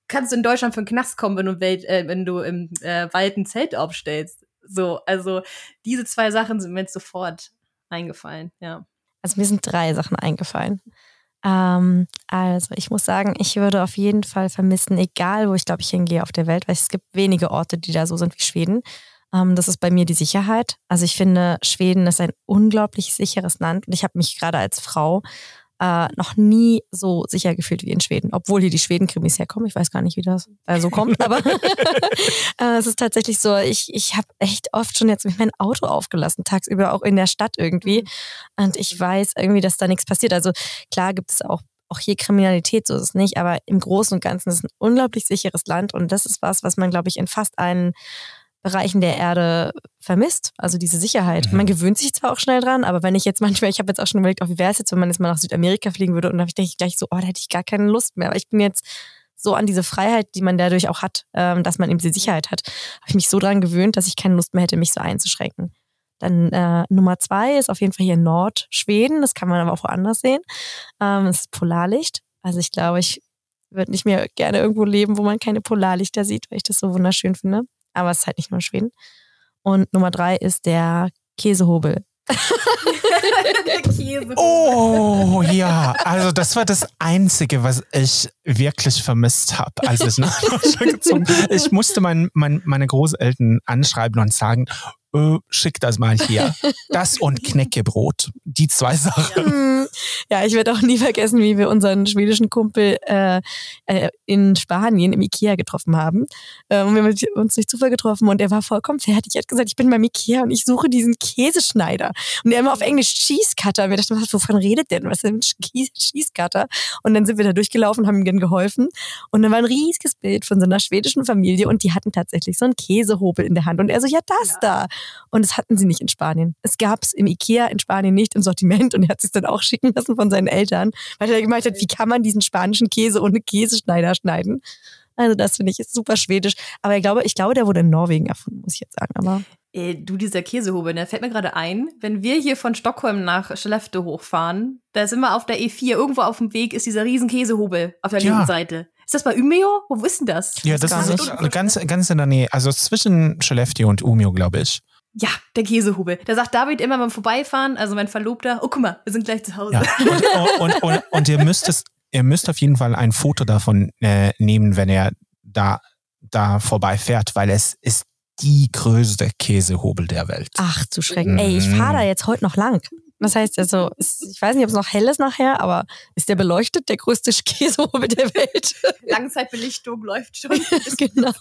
Kannst du in Deutschland für einen Knast kommen, wenn du, Welt, äh, wenn du im äh, Wald ein Zelt aufstellst. So, also diese zwei Sachen sind mir jetzt sofort eingefallen, ja. Also mir sind drei Sachen eingefallen. Ähm, also ich muss sagen, ich würde auf jeden Fall vermissen, egal wo ich glaube ich hingehe auf der Welt, weil es gibt wenige Orte, die da so sind wie Schweden. Ähm, das ist bei mir die Sicherheit. Also ich finde, Schweden ist ein unglaublich sicheres Land und ich habe mich gerade als Frau äh, noch nie so sicher gefühlt wie in Schweden, obwohl hier die Schweden-Krimis herkommen. Ich weiß gar nicht, wie das äh, so kommt, aber äh, es ist tatsächlich so, ich, ich habe echt oft schon jetzt mein Auto aufgelassen, tagsüber auch in der Stadt irgendwie. Mhm. Und ich weiß irgendwie, dass da nichts passiert. Also klar gibt es auch auch hier Kriminalität, so ist es nicht, aber im Großen und Ganzen ist es ein unglaublich sicheres Land und das ist was, was man, glaube ich, in fast allen Bereichen der Erde vermisst, also diese Sicherheit. Mhm. Man gewöhnt sich zwar auch schnell dran, aber wenn ich jetzt manchmal, ich habe jetzt auch schon überlegt, oh, wie wäre es jetzt, wenn man jetzt mal nach Südamerika fliegen würde und dann denke ich gleich so, oh, da hätte ich gar keine Lust mehr, aber ich bin jetzt so an diese Freiheit, die man dadurch auch hat, ähm, dass man eben diese Sicherheit hat, habe ich mich so dran gewöhnt, dass ich keine Lust mehr hätte, mich so einzuschränken. Dann äh, Nummer zwei ist auf jeden Fall hier Nordschweden, das kann man aber auch woanders sehen. Ähm, das ist Polarlicht. Also ich glaube, ich würde nicht mehr gerne irgendwo leben, wo man keine Polarlichter sieht, weil ich das so wunderschön finde aber es ist halt nicht nur Schweden. Und Nummer drei ist der Käsehobel. oh ja, also das war das Einzige, was ich wirklich vermisst habe, als ich nach Deutschland gezogen bin. Ich musste mein, mein, meine Großeltern anschreiben und sagen, äh, schick das mal hier. Das und Knäckebrot. Die zwei Sachen. Ja, ich werde auch nie vergessen, wie wir unseren schwedischen Kumpel äh, äh, in Spanien im Ikea getroffen haben. Ähm, wir haben uns durch Zufall getroffen und er war vollkommen fertig. Er hat gesagt, ich bin beim Ikea und ich suche diesen Käseschneider. Und er immer auf Englisch Cheese Cutter. Und wir dachten, was, wovon redet denn? Was ist denn Cheese Cutter? Und dann sind wir da durchgelaufen, haben ihm geholfen. Und dann war ein riesiges Bild von so einer schwedischen Familie und die hatten tatsächlich so einen Käsehobel in der Hand. Und er so, ja, das ja. da. Und das hatten sie nicht in Spanien. Es gab es im Ikea in Spanien nicht im Sortiment und er hat sich dann auch schicken lassen von seinen Eltern, weil er gemeint hat, wie kann man diesen spanischen Käse ohne Käseschneider schneiden? Also das finde ich ist super schwedisch. Aber ich glaube, ich glaube, der wurde in Norwegen erfunden, muss ich jetzt sagen. Aber Ey, du, dieser Käsehobel, der fällt mir gerade ein, wenn wir hier von Stockholm nach Skellefteå hochfahren, da sind wir auf der E4, irgendwo auf dem Weg ist dieser riesen Käsehobel auf der ja. linken Seite. Ist das bei Umeå? Wo ist denn das? Ja, das, das ist ganz, ganz in der Nähe, also zwischen Skellefteå und Umeå, glaube ich. Ja, der Käsehubel. Da sagt David immer beim Vorbeifahren, also mein Verlobter, oh guck mal, wir sind gleich zu Hause. Ja. Und, und, und, und, ihr müsst es, ihr müsst auf jeden Fall ein Foto davon äh, nehmen, wenn er da, da vorbeifährt, weil es ist die größte Käsehobel der Welt. Ach zu Schrecken. Mhm. Ey, ich fahre da jetzt heute noch lang. Das heißt also, ich weiß nicht, ob es noch hell ist nachher, aber ist der beleuchtet, der größte Käsehobel der Welt? Langzeitbelichtung läuft schon. genau.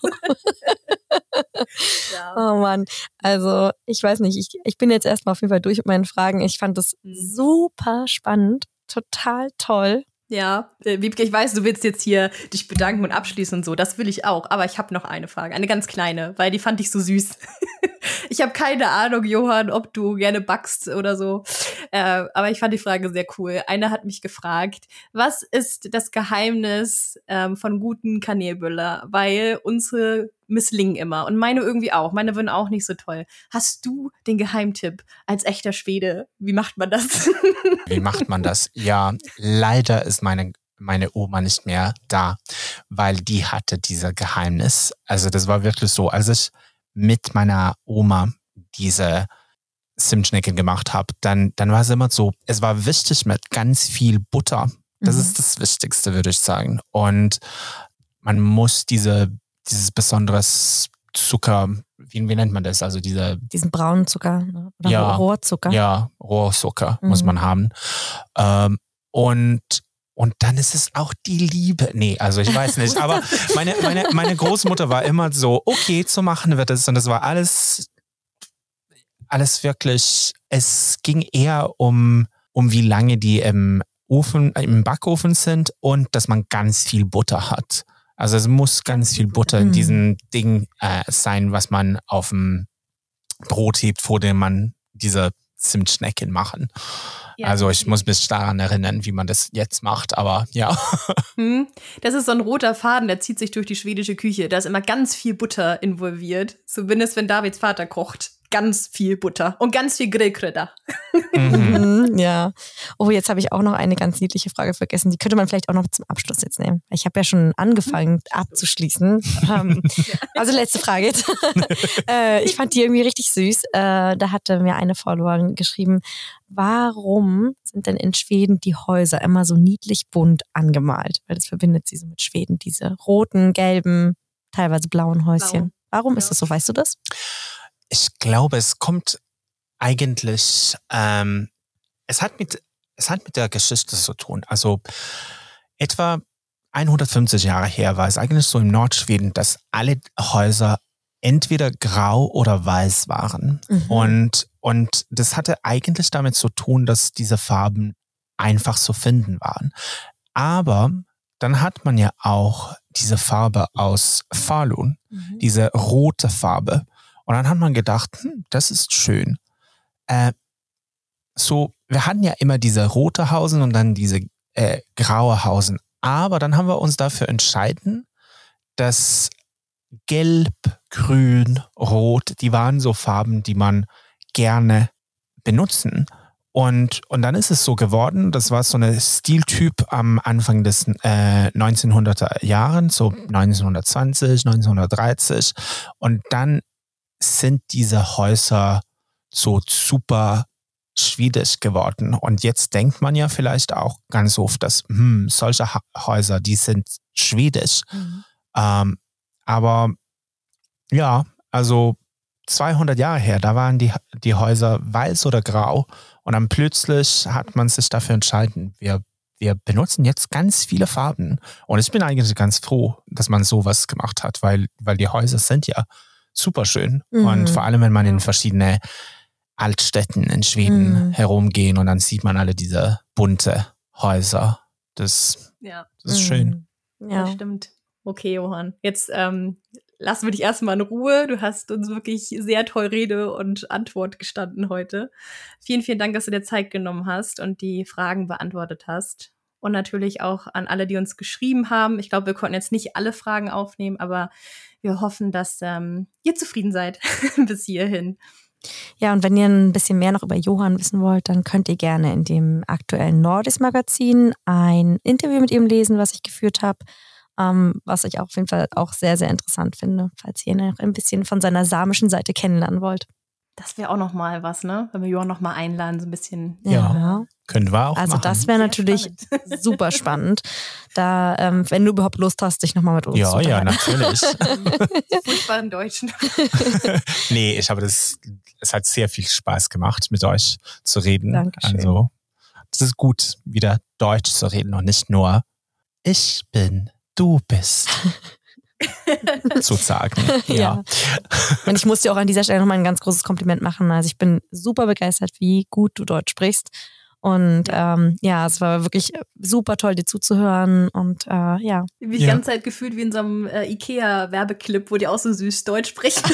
ja. Oh Mann. Also, ich weiß nicht, ich, ich bin jetzt erstmal auf jeden Fall durch mit meinen Fragen. Ich fand das mhm. super spannend, total toll. Ja, äh, Wiebke, ich weiß, du willst jetzt hier dich bedanken und abschließen und so. Das will ich auch. Aber ich habe noch eine Frage, eine ganz kleine, weil die fand ich so süß. ich habe keine Ahnung, Johann, ob du gerne backst oder so. Äh, aber ich fand die Frage sehr cool. Einer hat mich gefragt, was ist das Geheimnis ähm, von guten Kanelbüller? Weil unsere misslingen immer und meine irgendwie auch. Meine würden auch nicht so toll. Hast du den Geheimtipp als echter Schwede? Wie macht man das? Wie macht man das? Ja, leider ist meine meine Oma nicht mehr da, weil die hatte dieser Geheimnis. Also das war wirklich so, als ich mit meiner Oma diese Zimtschnecken gemacht habe, dann, dann war es immer so, es war wichtig mit ganz viel Butter. Das mhm. ist das Wichtigste, würde ich sagen. Und man muss diese, dieses besonderes Zucker, wie, wie nennt man das? Also diese, diesen braunen Zucker ne? oder ja, Rohrzucker. Ja, Rohrzucker mhm. muss man haben. Ähm, und und dann ist es auch die Liebe. Nee, also ich weiß nicht. Aber meine, meine, meine Großmutter war immer so, okay, zu machen wird es. Und das war alles, alles wirklich, es ging eher um, um wie lange die im Ofen, im Backofen sind und dass man ganz viel Butter hat. Also es muss ganz viel Butter in mhm. diesem Ding äh, sein, was man auf dem Brot hebt, vor dem man diese Zimtschnecken machen. Ja. Also ich muss mich daran erinnern, wie man das jetzt macht, aber ja. Hm. Das ist so ein roter Faden, der zieht sich durch die schwedische Küche. Da ist immer ganz viel Butter involviert. Zumindest wenn Davids Vater kocht ganz viel Butter und ganz viel Grillkräuter. Mhm. ja. Oh, jetzt habe ich auch noch eine ganz niedliche Frage vergessen. Die könnte man vielleicht auch noch zum Abschluss jetzt nehmen. Ich habe ja schon angefangen abzuschließen. Ähm, also letzte Frage jetzt. äh, ich fand die irgendwie richtig süß. Äh, da hatte mir eine Followerin geschrieben, warum sind denn in Schweden die Häuser immer so niedlich bunt angemalt? Weil das verbindet sie so mit Schweden, diese roten, gelben, teilweise blauen Häuschen. Blau. Warum ja. ist das so? Weißt du das? Ich glaube, es kommt eigentlich, ähm, es hat mit, es hat mit der Geschichte zu tun. Also etwa 150 Jahre her war es eigentlich so im Nordschweden, dass alle Häuser entweder grau oder weiß waren. Mhm. Und, und das hatte eigentlich damit zu tun, dass diese Farben einfach zu finden waren. Aber dann hat man ja auch diese Farbe aus Falun, mhm. diese rote Farbe. Und dann hat man gedacht, hm, das ist schön. Äh, so, wir hatten ja immer diese rote Hausen und dann diese äh, graue Hausen. Aber dann haben wir uns dafür entschieden, dass Gelb, Grün, Rot, die waren so Farben, die man gerne benutzen. Und, und dann ist es so geworden, das war so ein Stiltyp am Anfang des äh, 1900er Jahren, so 1920, 1930. Und dann sind diese Häuser so super schwedisch geworden. Und jetzt denkt man ja vielleicht auch ganz oft, dass hm, solche Häuser, die sind schwedisch. Mhm. Ähm, aber ja, also 200 Jahre her, da waren die, die Häuser weiß oder grau. Und dann plötzlich hat man sich dafür entschieden, wir, wir benutzen jetzt ganz viele Farben. Und ich bin eigentlich ganz froh, dass man sowas gemacht hat, weil, weil die Häuser sind ja super schön. Mhm. Und vor allem, wenn man in verschiedene Altstädten in Schweden mhm. herumgehen und dann sieht man alle diese bunte Häuser. Das, ja. das ist mhm. schön. Ja, das stimmt. Okay, Johann. Jetzt ähm, lassen wir dich erstmal in Ruhe. Du hast uns wirklich sehr toll Rede und Antwort gestanden heute. Vielen, vielen Dank, dass du dir Zeit genommen hast und die Fragen beantwortet hast. Und natürlich auch an alle, die uns geschrieben haben. Ich glaube, wir konnten jetzt nicht alle Fragen aufnehmen, aber wir hoffen, dass ähm, ihr zufrieden seid bis hierhin. Ja, und wenn ihr ein bisschen mehr noch über Johann wissen wollt, dann könnt ihr gerne in dem aktuellen Nordis Magazin ein Interview mit ihm lesen, was ich geführt habe ähm, was ich auf jeden Fall auch sehr, sehr interessant finde, falls ihr ihn noch ein bisschen von seiner samischen Seite kennenlernen wollt. Das wäre auch noch mal was, ne? Wenn wir Johann noch mal einladen, so ein bisschen. Ja, ja. Können wir auch Also machen. das wäre natürlich spannend. super spannend. Da, ähm, wenn du überhaupt Lust hast, dich noch mal mit uns ja, zu Ja, ja, natürlich. Furchtbaren Deutschen. nee, ich habe das, es hat sehr viel Spaß gemacht, mit euch zu reden. Dankeschön. Also, es ist gut, wieder Deutsch zu reden und nicht nur ich bin du bist. sozusagen. Ja. ja. Und ich muss dir auch an dieser Stelle nochmal ein ganz großes Kompliment machen. Also ich bin super begeistert, wie gut du Deutsch sprichst. Und ähm, ja, es war wirklich super toll, dir zuzuhören. Und äh, ja. Wie die ja. ganze Zeit gefühlt wie in so einem äh, IKEA-Werbeclip, wo die auch so süß Deutsch sprechen.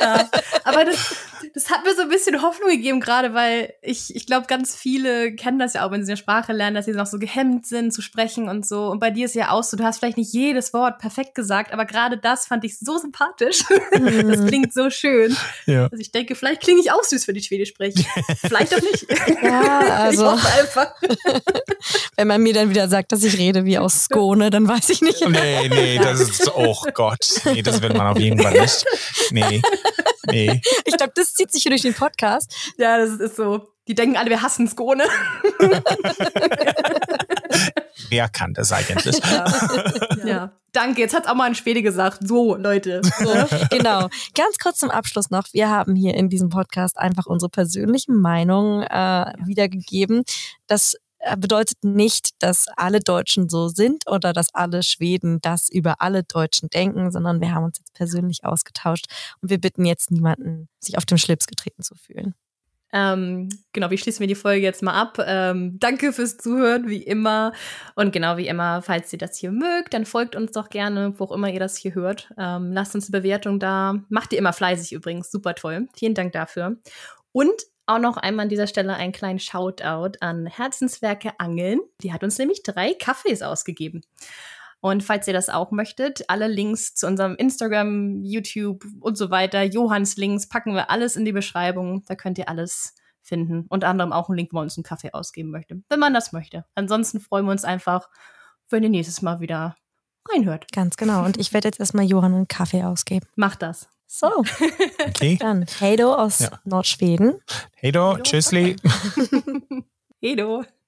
ja. Aber das, das hat mir so ein bisschen Hoffnung gegeben, gerade weil ich, ich glaube, ganz viele kennen das ja auch, wenn sie eine Sprache lernen, dass sie noch so gehemmt sind zu sprechen und so. Und bei dir ist ja auch so, du hast vielleicht nicht jedes Wort perfekt gesagt, aber gerade das fand ich so sympathisch. Mhm. das klingt so schön. Ja. Also ich denke, vielleicht klinge ich auch süß, wenn ich Schwedisch spreche. vielleicht auch nicht. Ja, also. Ich hoffe einfach. wenn man mir dann wieder sagt, dass ich rede wie aus Skone, dann weiß ich nicht. Nee, nee, das ist, oh Gott. Nee, das will man auf jeden Fall nicht. Nee. Nee. Ich glaube, das zieht sich hier durch den Podcast. Ja, das ist so. Die denken alle, wir hassen Skone. Wer kann das eigentlich? Ja. ja. Danke, jetzt hat auch mal ein Schwede gesagt. So, Leute. So. genau. Ganz kurz zum Abschluss noch. Wir haben hier in diesem Podcast einfach unsere persönlichen Meinungen äh, wiedergegeben. Das äh, bedeutet nicht, dass alle Deutschen so sind oder dass alle Schweden das über alle Deutschen denken, sondern wir haben uns jetzt persönlich ausgetauscht und wir bitten jetzt niemanden, sich auf den Schlips getreten zu fühlen. Ähm, genau, wie schließen wir die Folge jetzt mal ab? Ähm, danke fürs Zuhören, wie immer. Und genau wie immer, falls ihr das hier mögt, dann folgt uns doch gerne, wo auch immer ihr das hier hört. Ähm, lasst uns eine Bewertung da. Macht ihr immer fleißig übrigens, super toll. Vielen Dank dafür. Und auch noch einmal an dieser Stelle einen kleinen Shoutout an Herzenswerke Angeln. Die hat uns nämlich drei Kaffees ausgegeben. Und falls ihr das auch möchtet, alle Links zu unserem Instagram, YouTube und so weiter, Johanns Links, packen wir alles in die Beschreibung. Da könnt ihr alles finden. Unter anderem auch einen Link, wo man uns einen Kaffee ausgeben möchte, wenn man das möchte. Ansonsten freuen wir uns einfach, wenn ihr nächstes Mal wieder reinhört. Ganz genau. Und ich werde jetzt erstmal Johann einen Kaffee ausgeben. Macht das. So. Okay. Dann Heido aus ja. Nordschweden. Heido, tschüssli. Heido.